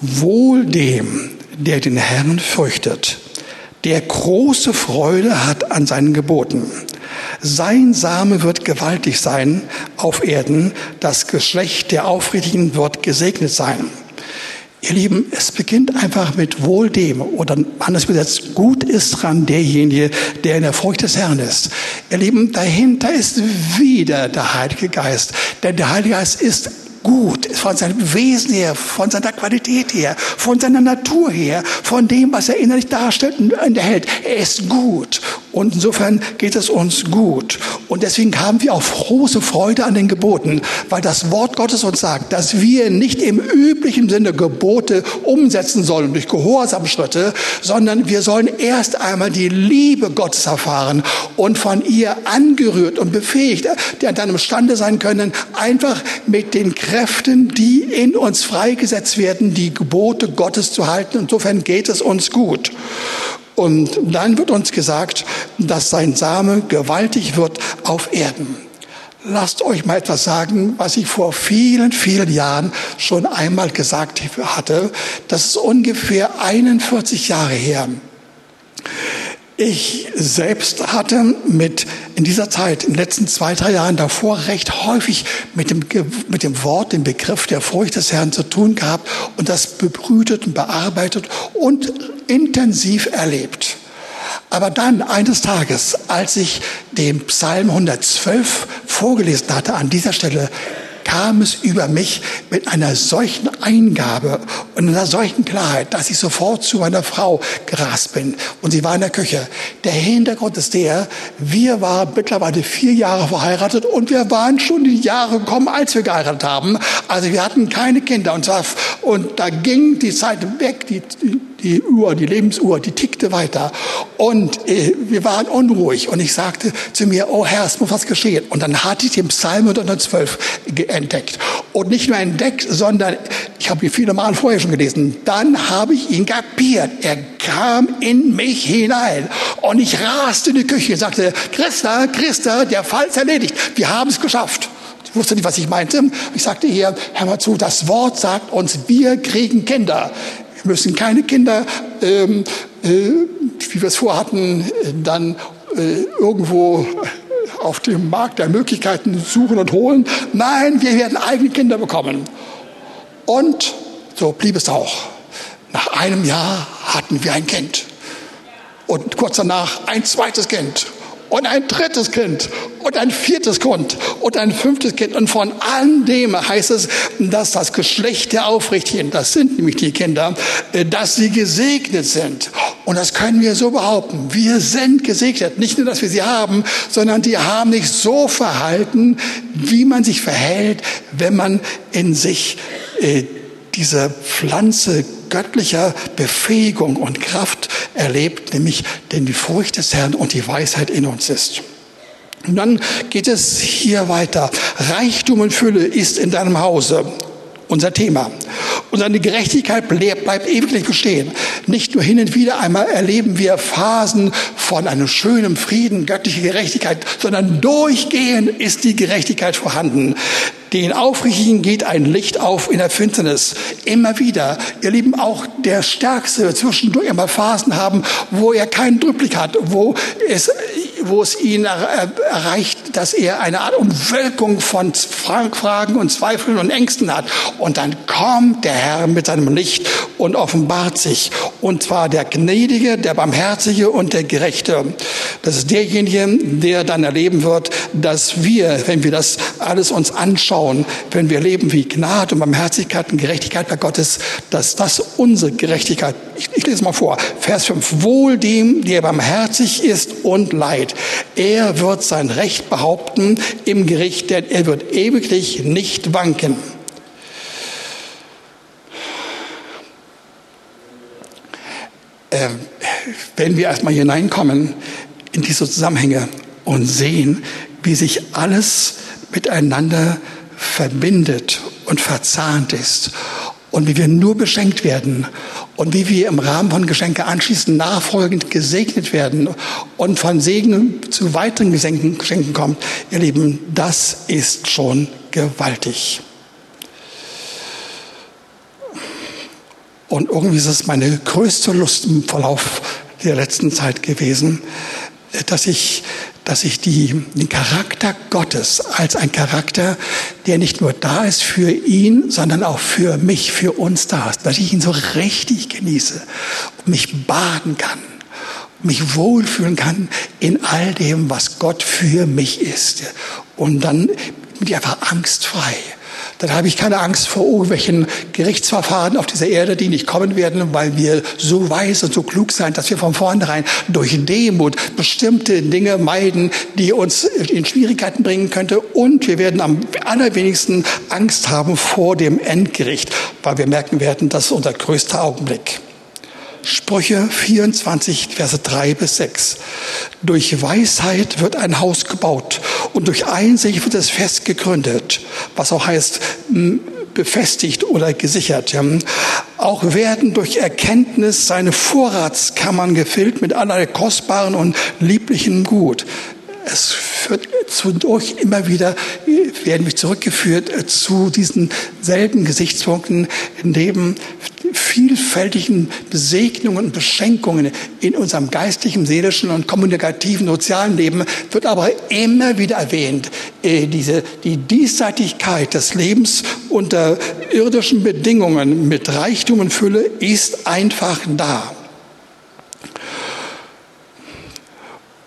Wohl dem, der den Herrn fürchtet, der große Freude hat an seinen Geboten. Sein Same wird gewaltig sein auf Erden, das Geschlecht der Aufrichtigen wird gesegnet sein. Ihr Lieben, es beginnt einfach mit wohl dem oder anders übersetzt, gut ist dran derjenige, der in der Furcht des Herrn ist. Ihr Lieben, dahinter ist wieder der Heilige Geist, denn der Heilige Geist ist gut, von seinem Wesen her, von seiner Qualität her, von seiner Natur her, von dem, was er innerlich darstellt und enthält. Er ist gut. Und insofern geht es uns gut. Und deswegen haben wir auch große Freude an den Geboten, weil das Wort Gottes uns sagt, dass wir nicht im üblichen Sinne Gebote umsetzen sollen durch Gehorsamschritte, sondern wir sollen erst einmal die Liebe Gottes erfahren und von ihr angerührt und befähigt, die dann imstande sein können, einfach mit den Kräften, die in uns freigesetzt werden, die Gebote Gottes zu halten. Insofern geht es uns gut. Und dann wird uns gesagt, dass sein Same gewaltig wird auf Erden. Lasst euch mal etwas sagen, was ich vor vielen, vielen Jahren schon einmal gesagt hatte. Das ist ungefähr 41 Jahre her. Ich selbst hatte mit in dieser Zeit, in den letzten zwei, drei Jahren davor recht häufig mit dem, mit dem Wort, dem Begriff der Furcht des Herrn zu tun gehabt und das bebrütet und bearbeitet und intensiv erlebt. Aber dann eines Tages, als ich den Psalm 112 vorgelesen hatte, an dieser Stelle kam es über mich mit einer solchen Eingabe und einer solchen Klarheit, dass ich sofort zu meiner Frau gerast bin. Und sie war in der Küche. Der Hintergrund ist der, wir waren mittlerweile vier Jahre verheiratet und wir waren schon die Jahre gekommen, als wir geheiratet haben. Also wir hatten keine Kinder und, zwar, und da ging die Zeit weg, die, die Uhr, die Lebensuhr, die tickte weiter. Und äh, wir waren unruhig. Und ich sagte zu mir, oh Herr, es muss was geschehen. Und dann hatte ich den Psalm 112 entdeckt. Und nicht nur entdeckt, sondern ich habe ihn viele Mal vorher schon gelesen. Dann habe ich ihn kapiert. Er kam in mich hinein. Und ich raste in die Küche und sagte, Christa, Christa, der Fall ist erledigt. Wir haben es geschafft. Ich wusste nicht, was ich meinte. Ich sagte hier, hör mal zu, das Wort sagt uns, wir kriegen Kinder. Wir müssen keine Kinder, ähm, äh, wie wir es vorhatten, dann äh, irgendwo auf dem Markt der Möglichkeiten suchen und holen. Nein, wir werden eigene Kinder bekommen. Und so blieb es auch. Nach einem Jahr hatten wir ein Kind. Und kurz danach ein zweites Kind und ein drittes Kind und ein viertes Kind und ein fünftes Kind. Und von all dem heißt es, dass das Geschlecht der Aufrichtigen, das sind nämlich die Kinder, äh, dass sie gesegnet sind. Und das können wir so behaupten. Wir sind gesegnet. Nicht nur, dass wir sie haben, sondern die haben sich so verhalten, wie man sich verhält, wenn man in sich äh, diese Pflanze göttlicher Befähigung und Kraft erlebt, nämlich denn die Furcht des Herrn und die Weisheit in uns ist. Und dann geht es hier weiter. Reichtum und Fülle ist in deinem Hause unser Thema. Und seine Gerechtigkeit bleibt ewiglich bestehen. Nicht nur hin und wieder einmal erleben wir Phasen von einem schönen Frieden, göttlicher Gerechtigkeit, sondern durchgehend ist die Gerechtigkeit vorhanden. Den Aufrichtigen geht ein Licht auf in der Finsternis. Immer wieder. Ihr Lieben, auch der Stärkste zwischendurch einmal Phasen haben, wo er keinen Drückblick hat, wo es, wo es ihn erreicht, dass er eine Art Umwölkung von Fragen und Zweifeln und Ängsten hat. Und dann kommt der Herr mit seinem Licht und offenbart sich. Und zwar der Gnädige, der Barmherzige und der Gerechte. Das ist derjenige, der dann erleben wird, dass wir, wenn wir das alles uns anschauen, schauen, wenn wir leben wie Gnade und Barmherzigkeit und Gerechtigkeit bei Gottes, dass das unsere Gerechtigkeit, ich, ich lese mal vor, Vers 5, wohl dem, der barmherzig ist und leid. Er wird sein Recht behaupten im Gericht, denn er wird ewiglich nicht wanken. Äh, wenn wir erstmal hineinkommen in diese Zusammenhänge und sehen, wie sich alles miteinander verbindet und verzahnt ist und wie wir nur beschenkt werden und wie wir im Rahmen von Geschenke anschließend nachfolgend gesegnet werden und von Segen zu weiteren Geschenken, kommt, ihr Lieben, das ist schon gewaltig. Und irgendwie ist es meine größte Lust im Verlauf der letzten Zeit gewesen, dass ich dass ich die, den Charakter Gottes als ein Charakter, der nicht nur da ist für ihn, sondern auch für mich, für uns da ist, dass ich ihn so richtig genieße und mich baden kann, mich wohlfühlen kann in all dem, was Gott für mich ist. Und dann bin ich einfach angstfrei. Dann habe ich keine Angst vor irgendwelchen Gerichtsverfahren auf dieser Erde, die nicht kommen werden, weil wir so weise und so klug sein, dass wir von vornherein durch Demut bestimmte Dinge meiden, die uns in Schwierigkeiten bringen könnte. Und wir werden am allerwenigsten Angst haben vor dem Endgericht, weil wir merken werden, das ist unser größter Augenblick. Sprüche 24, Verse 3 bis 6. Durch Weisheit wird ein Haus gebaut und durch Einsicht wird es fest gegründet, was auch heißt befestigt oder gesichert. Auch werden durch Erkenntnis seine Vorratskammern gefüllt mit allerlei kostbaren und lieblichen Gut. Es führt zudurch immer wieder, werden wir zurückgeführt zu diesen selben Gesichtspunkten, neben vielfältigen Segnungen und Beschenkungen in unserem geistlichen, seelischen und kommunikativen, sozialen Leben wird aber immer wieder erwähnt, äh, diese, die Diesseitigkeit des Lebens unter irdischen Bedingungen mit Reichtum und Fülle ist einfach da.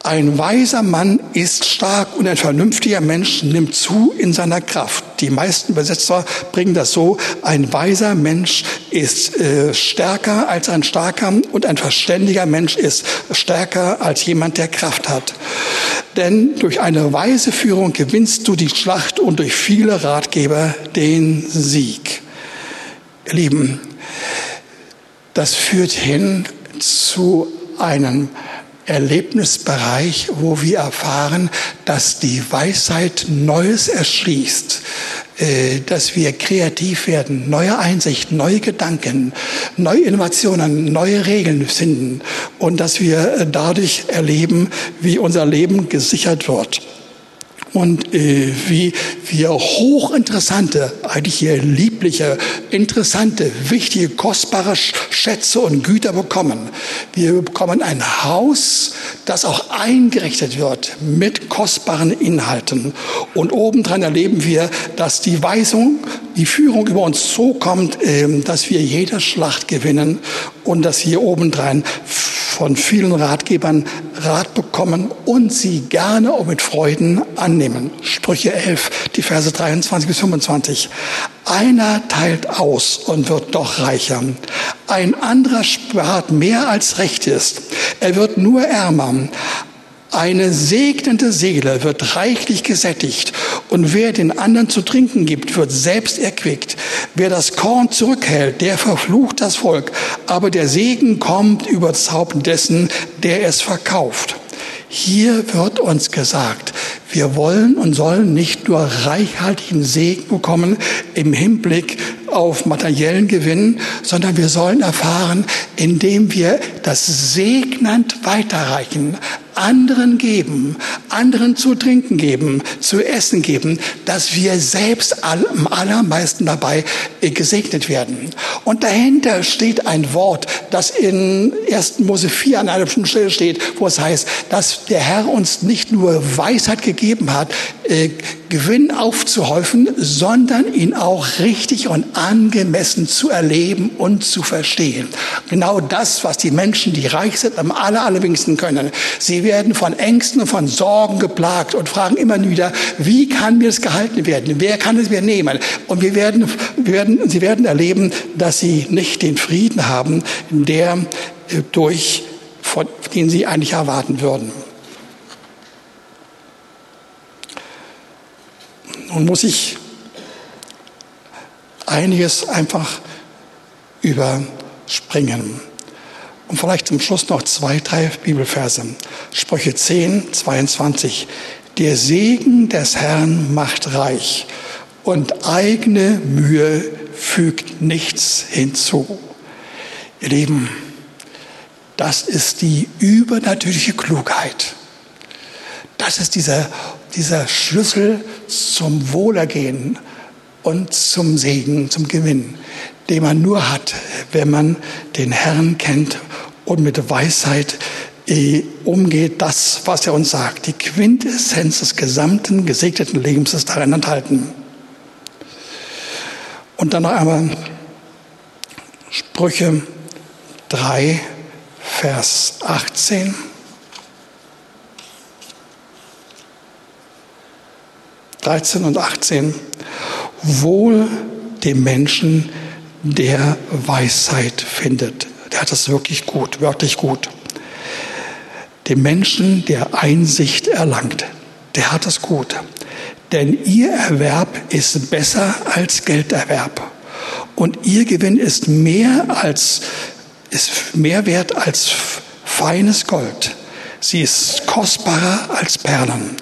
Ein weiser Mann ist stark und ein vernünftiger Mensch nimmt zu in seiner Kraft. Die meisten Übersetzer bringen das so, ein weiser Mensch ist äh, stärker als ein starker und ein verständiger Mensch ist stärker als jemand, der Kraft hat. Denn durch eine weise Führung gewinnst du die Schlacht und durch viele Ratgeber den Sieg. Ihr Lieben, das führt hin zu einem Erlebnisbereich, wo wir erfahren, dass die Weisheit Neues erschließt, äh, dass wir kreativ werden, neue Einsichten, neue Gedanken, neue Innovationen, neue Regeln finden und dass wir dadurch erleben, wie unser Leben gesichert wird. Und äh, wie wir hochinteressante, eigentlich hier liebliche, interessante, wichtige, kostbare Schätze und Güter bekommen. Wir bekommen ein Haus, das auch eingerichtet wird mit kostbaren Inhalten. Und obendran erleben wir, dass die Weisung, die Führung über uns so kommt, äh, dass wir jede Schlacht gewinnen und dass wir obendrein von vielen Ratgebern Rat bekommen und sie gerne und mit Freuden annehmen. Sprüche 11, die Verse 23 bis 25. Einer teilt aus und wird doch reicher. Ein anderer spart mehr als recht ist. Er wird nur ärmer. Eine segnende Seele wird reichlich gesättigt und wer den anderen zu trinken gibt, wird selbst erquickt. Wer das Korn zurückhält, der verflucht das Volk, aber der Segen kommt über das Haupt dessen, der es verkauft. Hier wird uns gesagt, wir wollen und sollen nicht nur reichhaltigen Segen bekommen im Hinblick auf materiellen Gewinn, sondern wir sollen erfahren, indem wir das segnend weiterreichen, anderen geben, anderen zu trinken geben, zu essen geben, dass wir selbst am allermeisten dabei äh, gesegnet werden. Und dahinter steht ein Wort, das in 1. Mose 4 an einer bestimmten Stelle steht, wo es heißt, dass der Herr uns nicht nur Weisheit gegeben hat, äh, Gewinn aufzuhäufen, sondern ihn auch richtig und angemessen zu erleben und zu verstehen. Genau das, was die Menschen, die reich sind, am aller, allerwenigsten können. Sie werden von Ängsten und von Sorgen geplagt und fragen immer wieder, wie kann mir das gehalten werden? Wer kann es mir nehmen? Und wir werden, wir werden, sie werden erleben, dass sie nicht den Frieden haben, der äh, durch, von, den sie eigentlich erwarten würden. Nun muss ich einiges einfach überspringen. Und vielleicht zum Schluss noch zwei, drei Bibelverse. Sprüche 10, 22. Der Segen des Herrn macht reich und eigene Mühe fügt nichts hinzu. Ihr Lieben, das ist die übernatürliche Klugheit. Das ist dieser, dieser Schlüssel zum Wohlergehen und zum Segen, zum Gewinn, den man nur hat, wenn man den Herrn kennt und mit Weisheit äh, umgeht, das, was er uns sagt. Die Quintessenz des gesamten gesegneten Lebens ist darin enthalten. Und dann noch einmal Sprüche 3, Vers 18. 13 und 18. Wohl dem Menschen, Weisheit findet. Der hat es wirklich gut, wörtlich gut. Dem Menschen, der Einsicht erlangt, der hat es gut. Denn ihr Erwerb ist besser als Gelderwerb. Und ihr Gewinn ist mehr als, ist mehr wert als feines Gold. Sie ist kostbarer als Perlen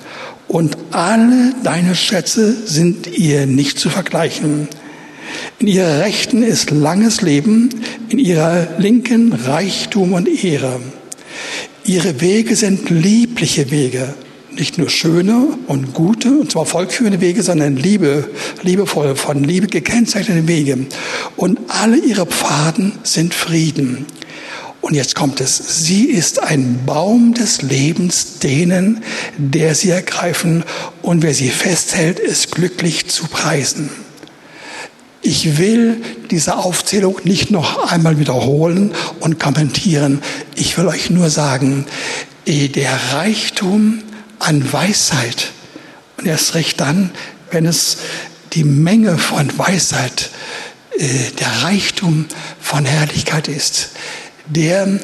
und alle deine Schätze sind ihr nicht zu vergleichen. In ihrer Rechten ist langes Leben, in ihrer Linken Reichtum und Ehre. Ihre Wege sind liebliche Wege, nicht nur schöne und gute, und zwar vollführende Wege, sondern liebe, liebevoll, von Liebe gekennzeichnete Wege. Und alle ihre Pfaden sind Frieden. Und jetzt kommt es. Sie ist ein Baum des Lebens denen, der sie ergreifen. Und wer sie festhält, ist glücklich zu preisen. Ich will diese Aufzählung nicht noch einmal wiederholen und kommentieren. Ich will euch nur sagen, eh, der Reichtum an Weisheit, und erst recht dann, wenn es die Menge von Weisheit, äh, der Reichtum von Herrlichkeit ist, der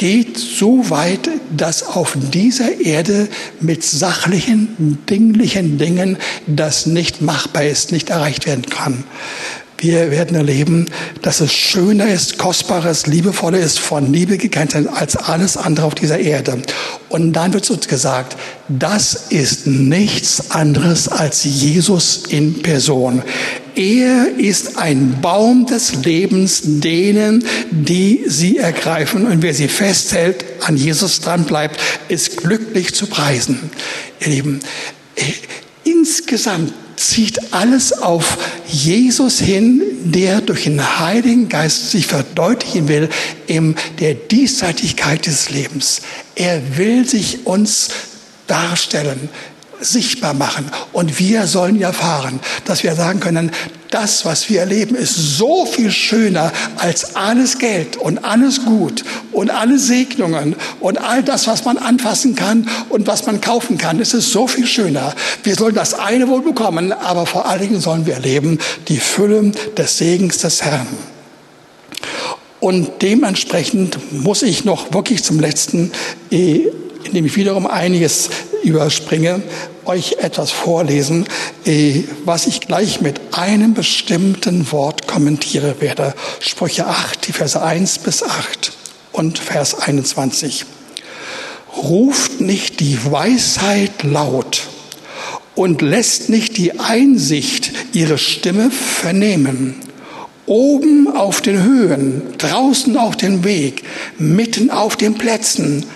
geht so weit, dass auf dieser Erde mit sachlichen, dinglichen Dingen das nicht machbar ist, nicht erreicht werden kann. Wir werden erleben, dass es schöner ist, kostbarer ist, liebevoller ist, von Liebe gekennzeichnet als alles andere auf dieser Erde. Und dann wird uns gesagt, das ist nichts anderes als Jesus in Person. Er ist ein Baum des Lebens denen, die sie ergreifen. Und wer sie festhält, an Jesus dran bleibt, ist glücklich zu preisen. Ihr Lieben, Insgesamt zieht alles auf Jesus hin, der durch den Heiligen Geist sich verdeutlichen will in der Diesseitigkeit des Lebens. Er will sich uns darstellen, sichtbar machen. Und wir sollen erfahren, dass wir sagen können, das, was wir erleben, ist so viel schöner als alles Geld und alles Gut und alle Segnungen und all das, was man anfassen kann und was man kaufen kann. Es ist so viel schöner. Wir sollen das eine wohl bekommen, aber vor allen Dingen sollen wir erleben die Fülle des Segens des Herrn. Und dementsprechend muss ich noch wirklich zum letzten, eh, indem ich wiederum einiges überspringe, euch etwas vorlesen, äh, was ich gleich mit einem bestimmten Wort kommentiere werde. Sprüche 8, die Verse 1 bis 8 und Vers 21. Ruft nicht die Weisheit laut und lässt nicht die Einsicht ihre Stimme vernehmen. Oben auf den Höhen, draußen auf dem Weg, mitten auf den Plätzen,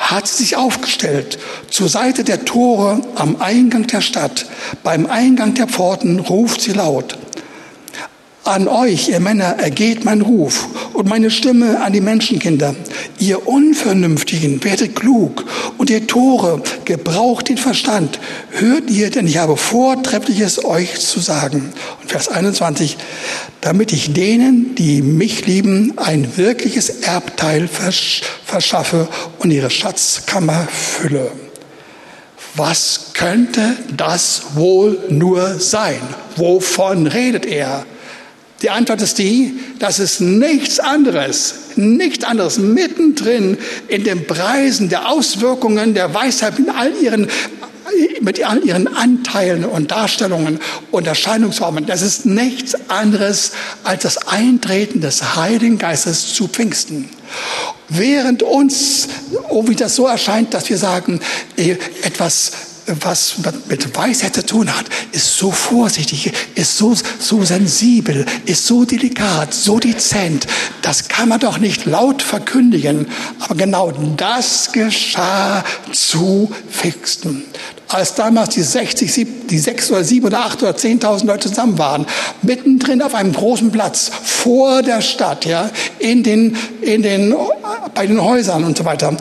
hat sie sich aufgestellt zur Seite der Tore am Eingang der Stadt. Beim Eingang der Pforten ruft sie laut. An euch, ihr Männer, ergeht mein Ruf und meine Stimme an die Menschenkinder. Ihr Unvernünftigen, werdet klug und ihr Tore, gebraucht den Verstand. Hört ihr, denn ich habe Vortreffliches euch zu sagen. Und Vers 21, damit ich denen, die mich lieben, ein wirkliches Erbteil verschaffe und ihre Schatzkammer fülle. Was könnte das wohl nur sein? Wovon redet er? Die Antwort ist die, dass es nichts anderes, nichts anderes mittendrin in den Preisen der Auswirkungen der Weisheit in all ihren mit all ihren Anteilen und Darstellungen und Erscheinungsformen. Das ist nichts anderes als das Eintreten des Heiligen Geistes zu Pfingsten. Während uns, oh, wie das so erscheint, dass wir sagen, eh, etwas was mit Weisheit zu tun hat, ist so vorsichtig, ist so, so sensibel, ist so delikat, so dezent. Das kann man doch nicht laut verkündigen. Aber genau das geschah zu Pfingsten. Als damals die 60, die 6 oder 7 oder 8 oder 10.000 Leute zusammen waren, mittendrin auf einem großen Platz vor der Stadt, ja, in den, in den, bei den Häusern und so weiter,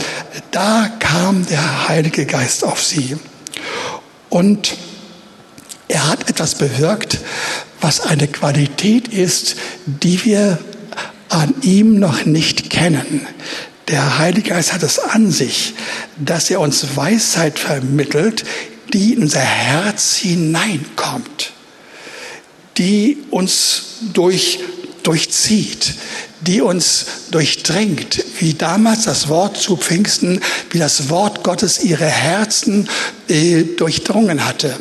da kam der Heilige Geist auf sie. Und er hat etwas bewirkt, was eine Qualität ist, die wir an ihm noch nicht kennen. Der Heilige Geist hat es an sich, dass er uns Weisheit vermittelt, die in unser Herz hineinkommt, die uns durch, durchzieht, die uns durchdringt, wie damals das Wort zu Pfingsten, wie das Wort Gottes ihre Herzen äh, durchdrungen hatte.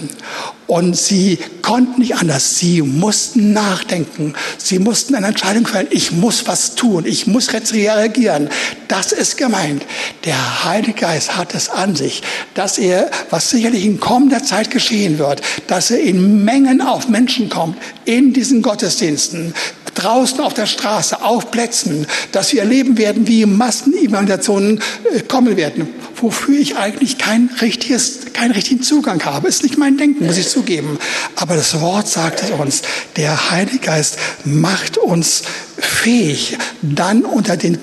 Und sie konnten nicht anders. Sie mussten nachdenken. Sie mussten eine Entscheidung fällen. Ich muss was tun. Ich muss reagieren. Das ist gemeint. Der Heilige Geist hat es an sich, dass er, was sicherlich in kommender Zeit geschehen wird, dass er in Mengen auf Menschen kommt, in diesen Gottesdiensten, draußen auf der Straße, auf Plätzen, dass wir erleben werden, wie Massenevangelisation äh, kommen werden, wofür ich eigentlich kein richtiges, keinen richtigen Zugang habe. Ist nicht mein Denken, muss ich zugeben. Aber das Wort sagt es uns. Der Heilige Geist macht uns fähig, dann unter den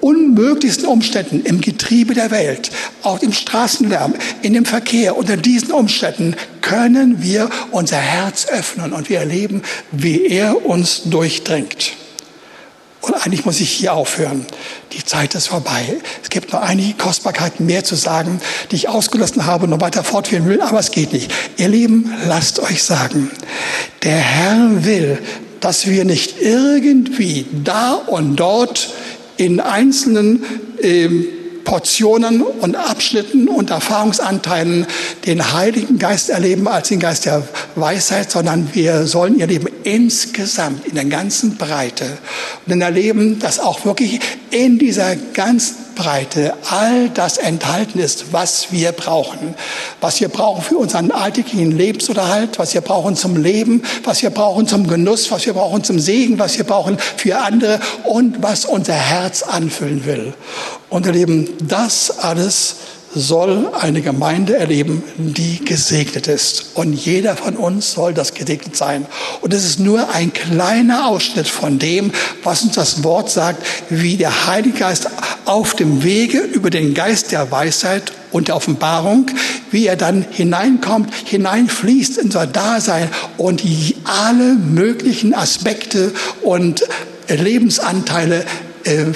unmöglichsten Umständen im Getriebe der Welt, auch im Straßenlärm, in dem Verkehr, unter diesen Umständen können wir unser Herz öffnen und wir erleben, wie er uns durchdringt. Und eigentlich muss ich hier aufhören. Die Zeit ist vorbei. Es gibt noch einige Kostbarkeiten mehr zu sagen, die ich ausgelassen habe und noch weiter fortführen will, aber es geht nicht. Ihr Lieben, lasst euch sagen, der Herr will, dass wir nicht irgendwie da und dort in einzelnen äh, Portionen und Abschnitten und Erfahrungsanteilen den Heiligen Geist erleben als den Geist der Weisheit, sondern wir sollen ihr Leben insgesamt in der ganzen Breite und dann erleben, dass auch wirklich in dieser ganzen Breite all das enthalten ist, was wir brauchen. Was wir brauchen für unseren alltäglichen Lebensunterhalt, was wir brauchen zum Leben, was wir brauchen zum Genuss, was wir brauchen zum Segen, was wir brauchen für andere und was unser Herz anfüllen will. Und ihr Lieben, das alles soll eine Gemeinde erleben, die gesegnet ist. Und jeder von uns soll das gesegnet sein. Und es ist nur ein kleiner Ausschnitt von dem, was uns das Wort sagt, wie der Heilige Geist auf dem Wege über den Geist der Weisheit und der Offenbarung, wie er dann hineinkommt, hineinfließt in unser Dasein und alle möglichen Aspekte und Lebensanteile äh,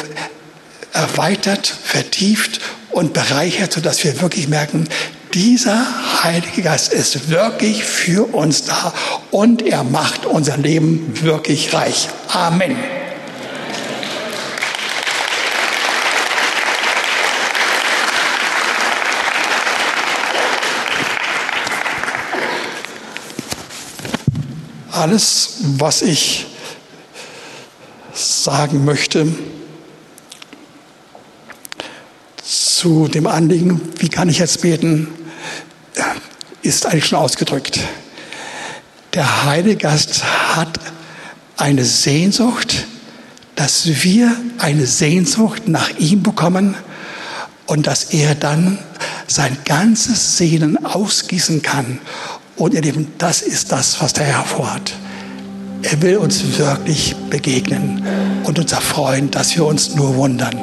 erweitert, vertieft und bereichert, sodass wir wirklich merken, dieser Heilige Geist ist wirklich für uns da und er macht unser Leben wirklich reich. Amen. Alles, was ich sagen möchte, zu dem Anliegen, wie kann ich jetzt beten, ist eigentlich schon ausgedrückt. Der Heilige Geist hat eine Sehnsucht, dass wir eine Sehnsucht nach ihm bekommen und dass er dann sein ganzes Sehnen ausgießen kann. Und ihr Lieben, das ist das, was der Herr vorhat. Er will uns wirklich begegnen und uns erfreuen, dass wir uns nur wundern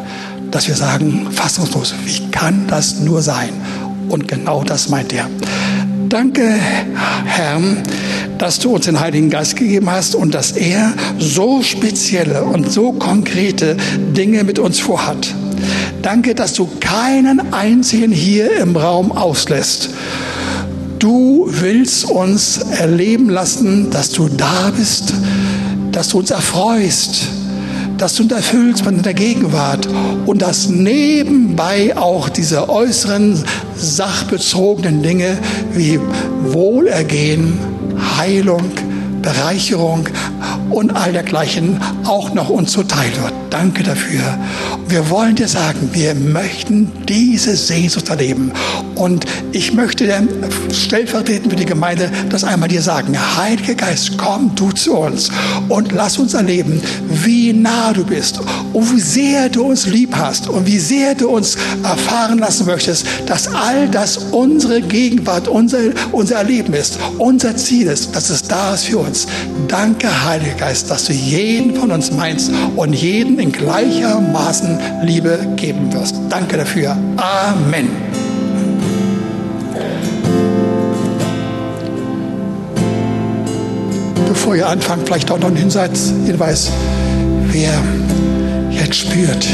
dass wir sagen, fassungslos, wie kann das nur sein? Und genau das meint er. Danke, Herr, dass du uns den Heiligen Geist gegeben hast und dass er so spezielle und so konkrete Dinge mit uns vorhat. Danke, dass du keinen einzigen hier im Raum auslässt. Du willst uns erleben lassen, dass du da bist, dass du uns erfreust, dass du erfüllst von der Gegenwart und dass nebenbei auch diese äußeren sachbezogenen Dinge wie Wohlergehen, Heilung, Bereicherung und all dergleichen auch noch uns zuteil wird. Danke dafür. Wir wollen dir sagen, wir möchten diese Sehnsucht erleben. Und ich möchte stellvertretend für die Gemeinde das einmal dir sagen. Heiliger Geist, komm du zu uns und lass uns erleben, wie nah du bist und wie sehr du uns lieb hast und wie sehr du uns erfahren lassen möchtest, dass all das unsere Gegenwart, unser, unser Erleben ist, unser Ziel ist, dass es da ist für uns. Danke, Heiliger Geist, dass du jeden von uns meinst und jeden in gleichermaßen Liebe geben wirst. Danke dafür. Amen. Bevor ihr anfangt, vielleicht auch noch ein Hinweis, wer jetzt spürt,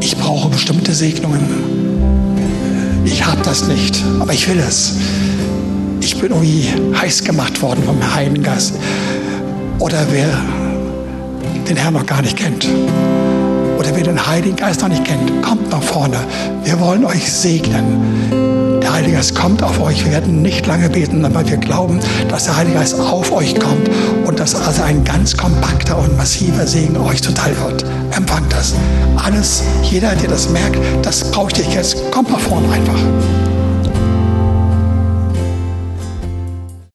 ich brauche bestimmte Segnungen. Ich habe das nicht, aber ich will es. Ich bin irgendwie heiß gemacht worden vom Heiligen Geist. Oder wer den Herrn noch gar nicht kennt oder wer den Heiligen Geist noch nicht kennt, kommt nach vorne. Wir wollen euch segnen. Der Heilige Geist kommt auf euch. Wir werden nicht lange beten, aber wir glauben, dass der Heilige Geist auf euch kommt und dass also ein ganz kompakter und massiver Segen euch zuteil wird. Empfangt das. Alles, jeder, der das merkt, das brauche ich dich jetzt. Kommt nach vorne einfach.